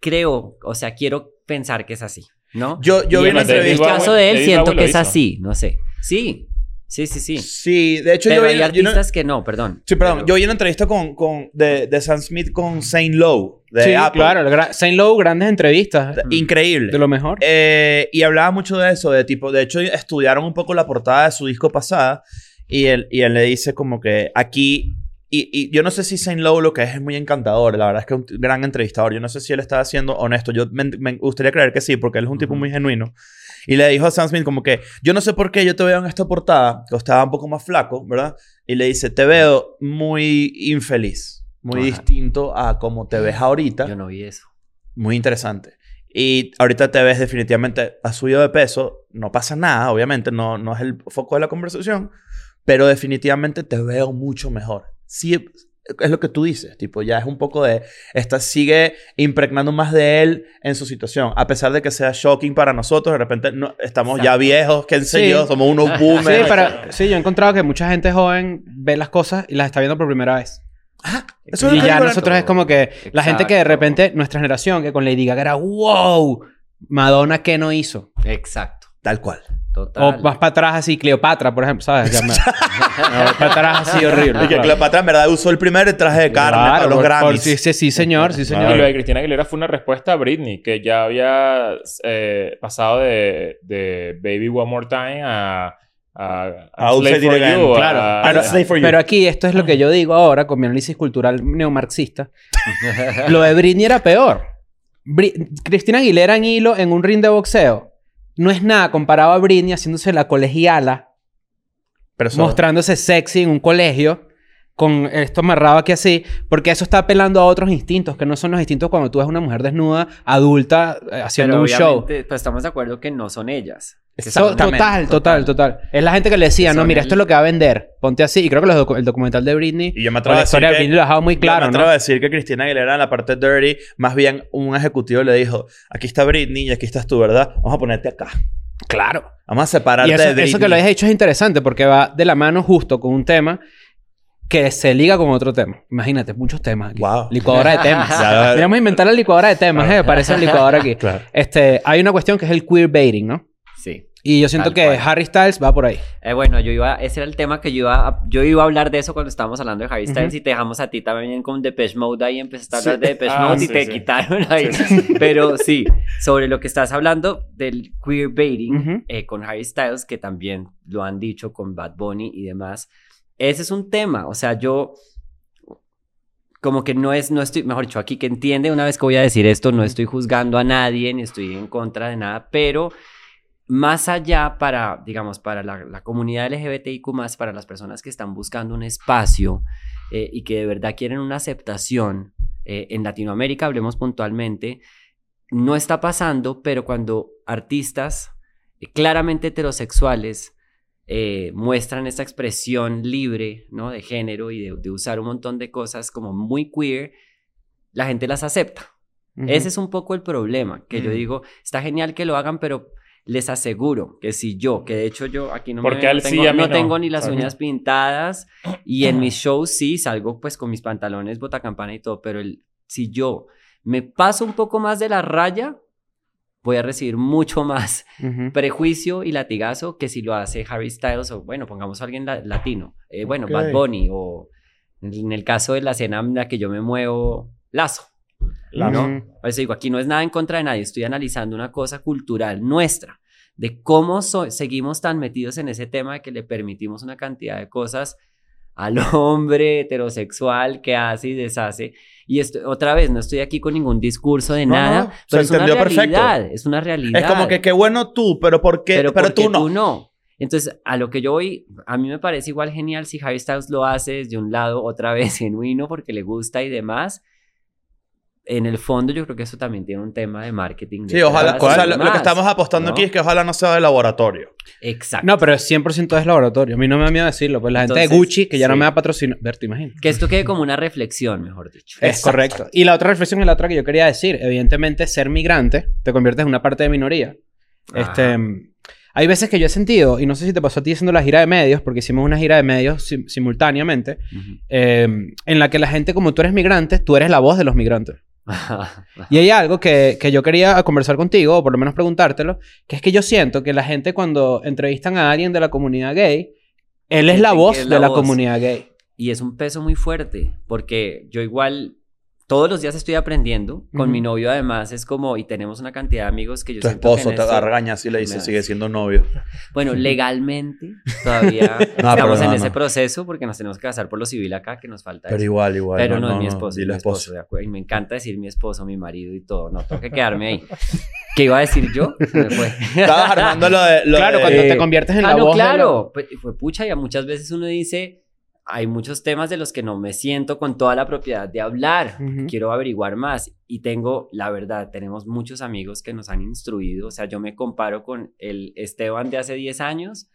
creo, o sea, quiero pensar que es así, ¿no? Yo, yo y vi en el, caso de él siento que es así, no sé. Sí, sí, sí, sí. Sí, de hecho Pero yo vi... hay yo no- artistas que no, perdón. Sí, perdón. Pero- Yo vi una entrevista con, con, de, de Sam Smith con Saint Lowe, de Sí, Apple. claro. Saint Lowe, grandes entrevistas. Increíble. De lo mejor. Eh, y hablaba mucho de eso, de tipo, de hecho estudiaron un poco la portada de su disco pasada y él, y él le dice como que aquí, y, y yo no sé si Saint Lowe lo que es es muy encantador, la verdad es que es un gran entrevistador, yo no sé si él estaba siendo honesto, yo me, me gustaría creer que sí, porque él es un tipo Ujú. muy genuino. Y le dijo a Sam Smith como que, yo no sé por qué yo te veo en esta portada, que estaba un poco más flaco, ¿verdad? Y le dice, te veo muy infeliz, muy Ajá. distinto a como te ves ahorita. Yo no vi eso. Muy interesante. Y ahorita te ves definitivamente, has subido de peso, no pasa nada, obviamente, no, no es el foco de la conversación, pero definitivamente te veo mucho mejor. Sí, es lo que tú dices, tipo, ya es un poco de, esta sigue impregnando más de él en su situación, a pesar de que sea shocking para nosotros, de repente no, estamos ya viejos, qué sé Sí. yo, somos unos Sí, boomers. pero sí, yo he encontrado que mucha gente joven ve las cosas y las está viendo por primera vez. Ah, eso es lo Y ya nosotros es como que la gente que de repente, nuestra generación, que con Lady Gaga era wow, Madonna, ¿qué no hizo? Exacto. Tal cual. Total. O más para atrás así, Cleopatra, por ejemplo, ¿sabes? Ya me- No, para atrás así horrible. Y que Cleopatra en verdad usó el primer traje de carne Claro, para los por- sí, sí, sí, señor, sí, Y señor. lo de Cristina Aguilera fue una respuesta a Britney, que ya había eh, pasado de, de Baby One More Time a, a, a Slave for You. claro. a- Pero- Slave for You. Pero aquí esto es lo que yo digo ahora con mi análisis cultural neomarxista. lo de Britney era peor. Cristina Aguilera en hilo en un ring de boxeo no es nada comparado a Britney haciéndose la colegiala, Pero eso- mostrándose sexy en un colegio con esto amarrado aquí así, porque eso está apelando a otros instintos, que no son los instintos cuando tú ves una mujer desnuda, adulta, eh, haciendo Pero un show. obviamente, Pues estamos de acuerdo que no son ellas. Total, total, total, Es la gente que le decía, no, mira, el- esto es lo que va a vender. Ponte así. Y creo que los docu- el documental de Britney, Y yo me o atrevo a la decir historia de Britney lo ha dejado muy claro, Yo me atrevo ¿no? a decir que Cristina Aguilera en la parte dirty, más bien un ejecutivo le dijo, aquí está Britney y aquí estás tú, ¿verdad? Vamos a ponerte acá. Claro. Vamos a separarte Y eso, de Britney. eso que lo hayas hecho es interesante porque va de la mano justo con un tema que se liga con otro tema. Imagínate, muchos temas aquí. Wow. Licuadora de temas. A inventar la licuadora de temas, ¿eh? Parece la licuadora aquí. Claro. Este, hay una cuestión que es el queerbaiting, ¿no? Y yo siento Tal que cual. Harry Styles va por ahí. Eh, bueno, yo iba, ese era el tema que yo iba, a, yo iba a hablar de eso cuando estábamos hablando de Harry Styles Ujú. y te dejamos a ti también con Depeche Mode ahí, empezaste a hablar Sí. de Depeche Ah, Mode y sí, te sí. quitaron ahí. Pero sí, sobre lo que estás hablando del queerbaiting Ujú. eh, con Harry Styles, que también lo han dicho con Bad Bunny y demás, ese es un tema, o sea, yo como que no es, no estoy, mejor dicho, aquí que entiende una vez que voy a decir esto, no estoy juzgando a nadie ni estoy en contra de nada, pero más allá para, digamos, para la, la comunidad LGBTIQ, para las personas que están buscando un espacio eh, y que de verdad quieren una aceptación, eh, en Latinoamérica, hablemos puntualmente, no está pasando, pero cuando artistas eh, claramente heterosexuales muestran esta expresión libre, ¿no? De género y de, de usar un montón de cosas como muy queer, la gente las acepta. Ese es un poco el problema, que yo Mm. digo, está genial que lo hagan, pero les aseguro que si yo, que de hecho yo aquí no, me Porque ven, a no él sí, tengo, a mí no no, tengo ni las ¿sabes? uñas pintadas y en mis shows sí salgo pues con mis pantalones, botacampana y todo, pero el, si yo me paso un poco más de la raya, voy a recibir mucho más prejuicio y latigazo que si lo hace Harry Styles o bueno, pongamos a alguien la- latino, Eh, bueno. Bad Bunny o en el caso de la escena en la que yo me muevo, Lazo. ¿No? Por eso digo, aquí no es nada en contra de nadie, estoy analizando una cosa cultural nuestra, de cómo so- seguimos tan metidos en ese tema de que le permitimos una cantidad de cosas al hombre heterosexual que hace y deshace. Y esto, otra vez, no estoy aquí con ningún discurso de No, nada, no, pero es una entendió perfecto. realidad, es una realidad. Es como que qué bueno tú, pero ¿por qué? Pero, pero, ¿por qué tú no. Entonces, a lo que yo voy, a mí me parece igual genial si Harry Styles lo hace desde un lado otra vez genuino porque le gusta y demás. En el fondo yo creo que eso también tiene un tema de marketing. Sí, ojalá. O sea, lo, lo que estamos apostando ¿no? aquí es que ojalá no sea de laboratorio. Exacto. No, pero es 100% es laboratorio. A mí no me da miedo decirlo. Pues la gente de Gucci, que ya no me da patrocinio. Ver, te imaginas. Que esto quede como una reflexión, mejor dicho. Es correcto. Y la otra reflexión es la otra que yo quería decir. Evidentemente, ser migrante te conviertes en una parte de minoría. Este, Ajá. hay veces que yo he sentido, y no sé si te pasó a ti haciendo la gira de medios, porque hicimos una gira de medios sim- simultáneamente, eh, en la que la gente, como tú eres migrante, tú eres la voz de los migrantes. Y hay algo que, que yo quería conversar contigo, o por lo menos preguntártelo, que es que yo siento que la gente cuando entrevistan a alguien de la comunidad gay, él es la voz es de la la voz. comunidad gay. Y es un peso muy fuerte, porque yo igual todos los días estoy aprendiendo. Con Ujú. mi novio además es como, y tenemos una cantidad de amigos que yo Tu siento que esposo en te esto- así y le dice, me- sigue siendo novio. Bueno, legalmente todavía pero estamos en no, ese no. proceso porque nos tenemos que casar por lo civil acá, que nos falta Pero eso. igual, igual. Pero no, es mi esposo, mi esposo, esposo. de acuerdo. Y me encanta decir mi esposo, mi marido y todo. No, tengo que quedarme ahí. ¿Qué iba a decir yo? Se me fue. Estabas armando lo de... lo Claro, de- cuando te conviertes en Ah, la no, voz la- claro. Pues, fue pucha, y muchas veces uno dice, hay muchos temas de los que no me siento con toda la propiedad de hablar. Ujú. Quiero averiguar más. Y tengo, la verdad, tenemos muchos amigos que nos han instruido. O sea, yo me comparo con el Esteban de hace 10 años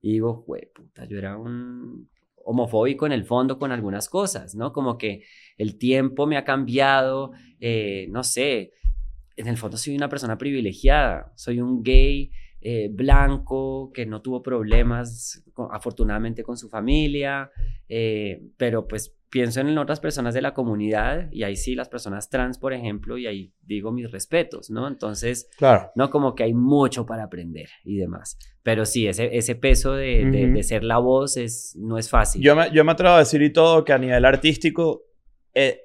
y digo, güey, puta, yo era un homofóbico en el fondo con algunas cosas, ¿no? Como que el tiempo me ha cambiado, eh, no sé, en el fondo soy una persona privilegiada, soy un gay eh, blanco que no tuvo problemas con- afortunadamente con su familia, eh, pero pues pienso en otras personas de la comunidad y ahí sí las personas trans, por ejemplo, y ahí digo mis respetos, ¿no? Entonces, Claro. no como que hay mucho para aprender y demás, pero sí, ese, ese peso de, de- ser la voz es, no es fácil. Yo me, yo me atrevo a decir y todo que a nivel artístico, eh,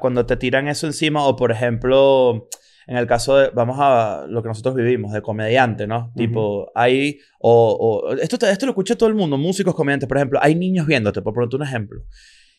cuando te tiran eso encima, o por ejemplo, en el caso de, vamos a lo que nosotros vivimos, de comediante, ¿no? Tipo, hay, o, o- esto, esto lo escucha todo el mundo, músicos, comediantes, por ejemplo, hay niños viéndote, por ponerte un ejemplo.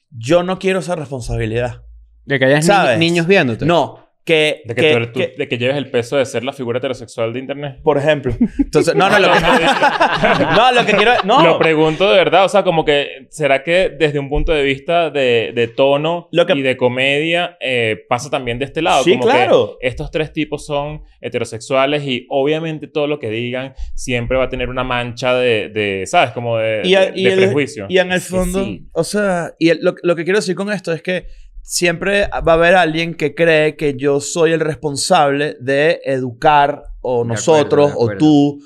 Yo no quiero esa responsabilidad. De que hayas ni- niños viéndote. No, que... De que, que- tú eres- tú- que- de que lleves el peso de ser la figura heterosexual de internet. por ejemplo. Entonces, no, no, lo que, no, lo que quiero... No, Lo pregunto de verdad, o sea, como que, ¿será que desde un punto de vista de, de tono Lo que- y de comedia eh, pasa también de este lado? Sí, como claro. que estos tres tipos son heterosexuales y obviamente todo lo que digan siempre va a tener una mancha de, de ¿sabes? Como de, y, a- de- y de el- prejuicio. y en el fondo, sí. o sea, y el- lo, lo que quiero decir con esto es que siempre va a haber alguien que cree que yo soy el responsable de educar o De nosotros acuerdo, de o tú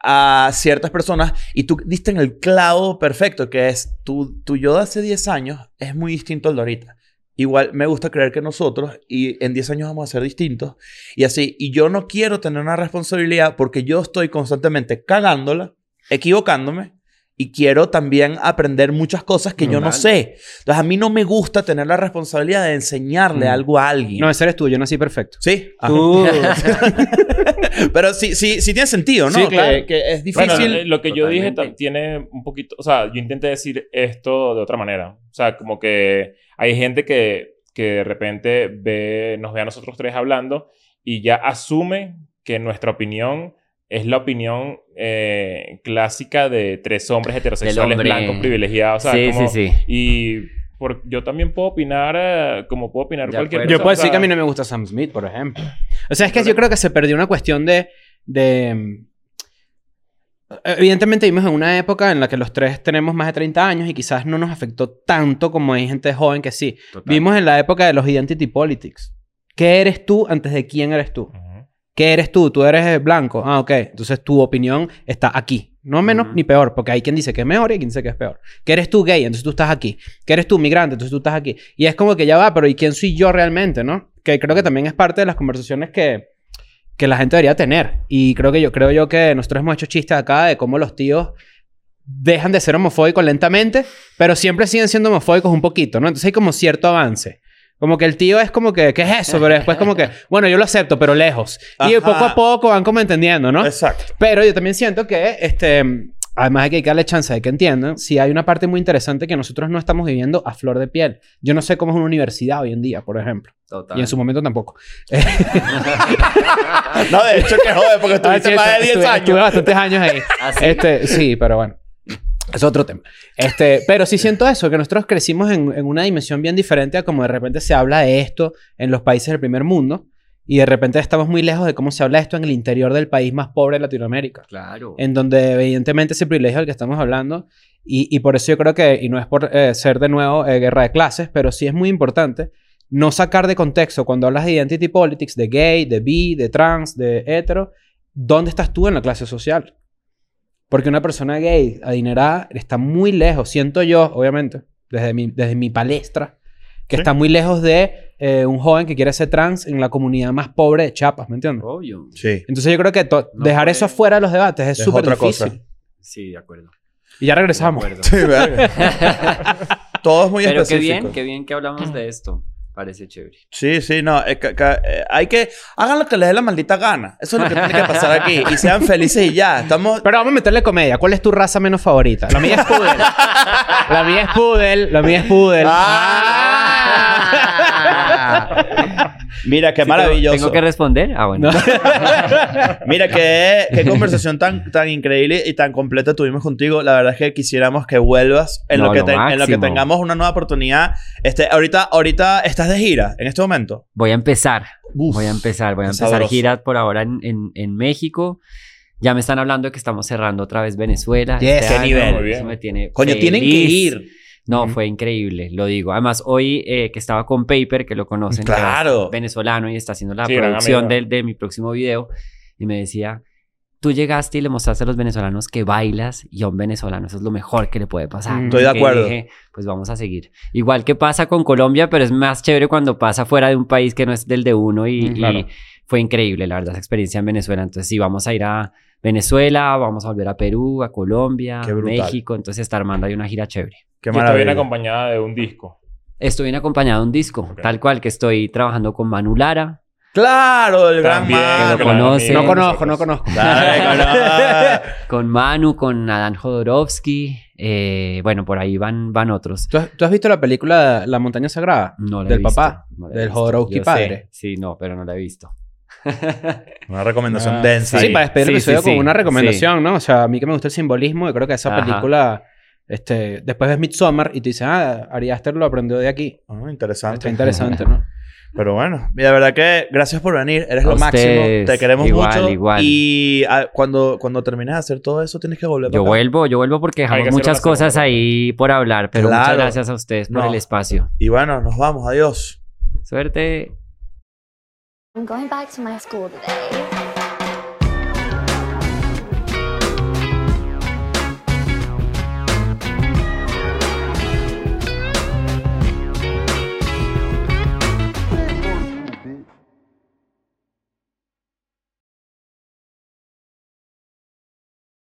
a ciertas personas y tú diste en el clavo perfecto que es tu, tu yo de hace 10 años es muy distinto al de ahorita. Igual me gusta creer que nosotros y en 10 años vamos a ser distintos y así. Y yo no quiero tener una responsabilidad porque yo estoy constantemente cagándola, equivocándome y quiero también aprender muchas cosas que yo no sé. Entonces a mí no me gusta tener la responsabilidad de enseñarle Mm. algo a alguien. No, ese eres tú. Yo nací perfecto. Sí. Ajá. Tú... Pero sí, sí, sí tiene sentido, ¿no? Sí, claro. Que, que es difícil. Bueno, eh, lo que yo dije Totalmente. tiene un poquito, o sea, yo intenté decir esto de otra manera. O sea, como que hay gente que, que de repente ve, nos ve a nosotros tres hablando y ya asume que nuestra opinión es la opinión eh, clásica de tres hombres heterosexuales hombre. blancos privilegiados. O sea, sí, como- sí, sí. Y por- yo también puedo opinar eh, como puedo opinar De cualquier acuerdo. Yo cosa, puedo decir que a mí no me gusta Sam Smith, por ejemplo. O sea, es que yo creo que se perdió una cuestión de... de mm, Evidentemente vivimos en una época en la que los tres tenemos más de 30 años y quizás no nos afectó tanto como hay gente joven que sí. Total. Vivimos en la época de los identity politics. ¿Qué eres tú antes de quién eres tú? ¿Qué eres tú? Tú eres eh, blanco. Ah, ok. Entonces tu opinión está aquí. No menos ni peor, porque hay quien dice que es mejor y hay quien dice que es peor. ¿Qué eres tú gay? Entonces tú estás aquí. ¿Qué eres tú migrante? Entonces tú estás aquí. Y es como que ya va, pero ¿y quién soy yo realmente, no? Que creo que también es parte de las conversaciones que, que la gente debería tener. Y creo que yo creo yo que nosotros hemos hecho chistes acá de cómo los tíos dejan de ser homofóbicos lentamente, pero siempre siguen siendo homofóbicos un poquito, ¿no? Entonces hay como cierto avance. Como que el tío es como que, ¿qué es eso? Pero después como que, bueno, yo lo acepto, pero lejos. Y Ajá. poco a poco van como entendiendo, ¿no? Exacto. Pero yo también siento que, este, además hay que darle chance de que entiendan, si hay una parte muy interesante que nosotros no estamos viviendo a flor de piel. Yo no sé cómo es una universidad hoy en día, por ejemplo. Total. Y en su momento tampoco. No, de hecho, que jode, porque Ah, estuviste sí, más de estuve- 10 estuve- años. Estuve bastantes años ahí. ¿Ah, sí? Este, sí, pero bueno. Es otro tema. Este, pero sí siento eso, que nosotros crecimos en, en una dimensión bien diferente a como de repente se habla de esto en los países del primer mundo y de repente estamos muy lejos de cómo se habla esto en el interior del país más pobre de Latinoamérica. Claro. En donde evidentemente ese privilegio del que estamos hablando y, y por eso yo creo que, y no es por eh, ser de nuevo eh, guerra de clases, pero sí es muy importante no sacar de contexto cuando hablas de identity politics, de gay, de bi, de trans, de hetero, ¿dónde estás tú en la clase social? Porque una persona gay, adinerada, está muy lejos, siento yo, obviamente, desde mi, desde mi palestra, que Sí. está muy lejos de eh, un joven que quiere ser trans en la comunidad más pobre de Chiapas, ¿me entiendes? Obvio. Sí. Entonces yo creo que to- No dejar puede- eso fuera de los debates es súper difícil. cosa. Sí, de acuerdo. Y ya regresamos. Sí, verga. Todo es muy Pero qué bien, qué bien que hablamos de esto. Parece chévere. Sí, sí, no. es que- que, eh, hay que... Hagan lo que les dé la maldita gana. Eso es lo que tiene que pasar aquí. Y sean felices y ya. Estamos... Pero vamos a meterle comedia. ¿Cuál es tu raza menos favorita? La mía es poodle. la mía es poodle. La mía es poodle. Ah. Mira, qué Sí, maravilloso. ¿Tengo, que responder? Ah, bueno. No. Mira, qué, qué conversación tan, tan increíble y tan completa tuvimos contigo. La verdad es que quisiéramos que vuelvas en, No, lo, que lo te- en lo que tengamos una nueva oportunidad. Este, ahorita, ahorita estás de gira en este momento. Voy a empezar. Uf, Voy a empezar. Voy a empezar sabroso. gira por ahora en, en, en México. Ya me están hablando de que estamos cerrando otra vez Venezuela. Yes, este qué año. nivel. Eso me tiene Coño, tienen que feliz. ir. No, fue increíble, lo digo. Además, hoy eh, que estaba con Paper, que lo conocen, Claro. venezolano y está haciendo la Sí, producción de, de mi próximo video, y me decía, tú llegaste y le mostraste a los venezolanos que bailas y a un venezolano eso es lo mejor que le puede pasar. Estoy de acuerdo. dije, pues vamos a seguir. Igual que pasa con Colombia, pero es más chévere cuando pasa fuera de un país que no es del de uno y, claro. y fue increíble, la verdad, esa experiencia en Venezuela. Entonces, sí, vamos a ir a Venezuela, vamos a volver a Perú, a Colombia. México. Entonces, está armando ahí una gira chévere. Qué Y bien maravilla. acompañada de un disco. Estoy bien acompañado de un disco, tal cual que estoy trabajando con Manu Lara. Claro, el gran Manu. lo conoce. No conozco, no conozco. Con Manu, con Adán Jodorowsky. eh, bueno, por ahí van, van otros. ¿Tú has, tú has visto la película La montaña sagrada? No la he Del visto, papá, no la he del visto. Jodorowsky Yo sé. padre. Sí, no, pero no la he visto. Una recomendación Ah, densa. Sí, ahí. para despedir el Sí, sí, episodio sí. con una recomendación, ¿no? O sea, a mí que me gusta el simbolismo, yo creo que esa Ajá. película, este, después ves Midsommar y te dices, ah, Ari Aster lo aprendió de aquí. Ah, interesante. Está interesante, ¿no? Pero bueno, y la verdad que gracias por venir. Eres A lo máximo. ustedes. Te queremos Igual, mucho. igual. Y ah, cuando, cuando termines de hacer todo eso, tienes que volver Yo acá. vuelvo, yo vuelvo porque dejamos muchas cosas ahí por hablar, pero muchas Claro. gracias a ustedes por No. el espacio. Y bueno, nos vamos. Adiós. Suerte. I'm going back to my school today.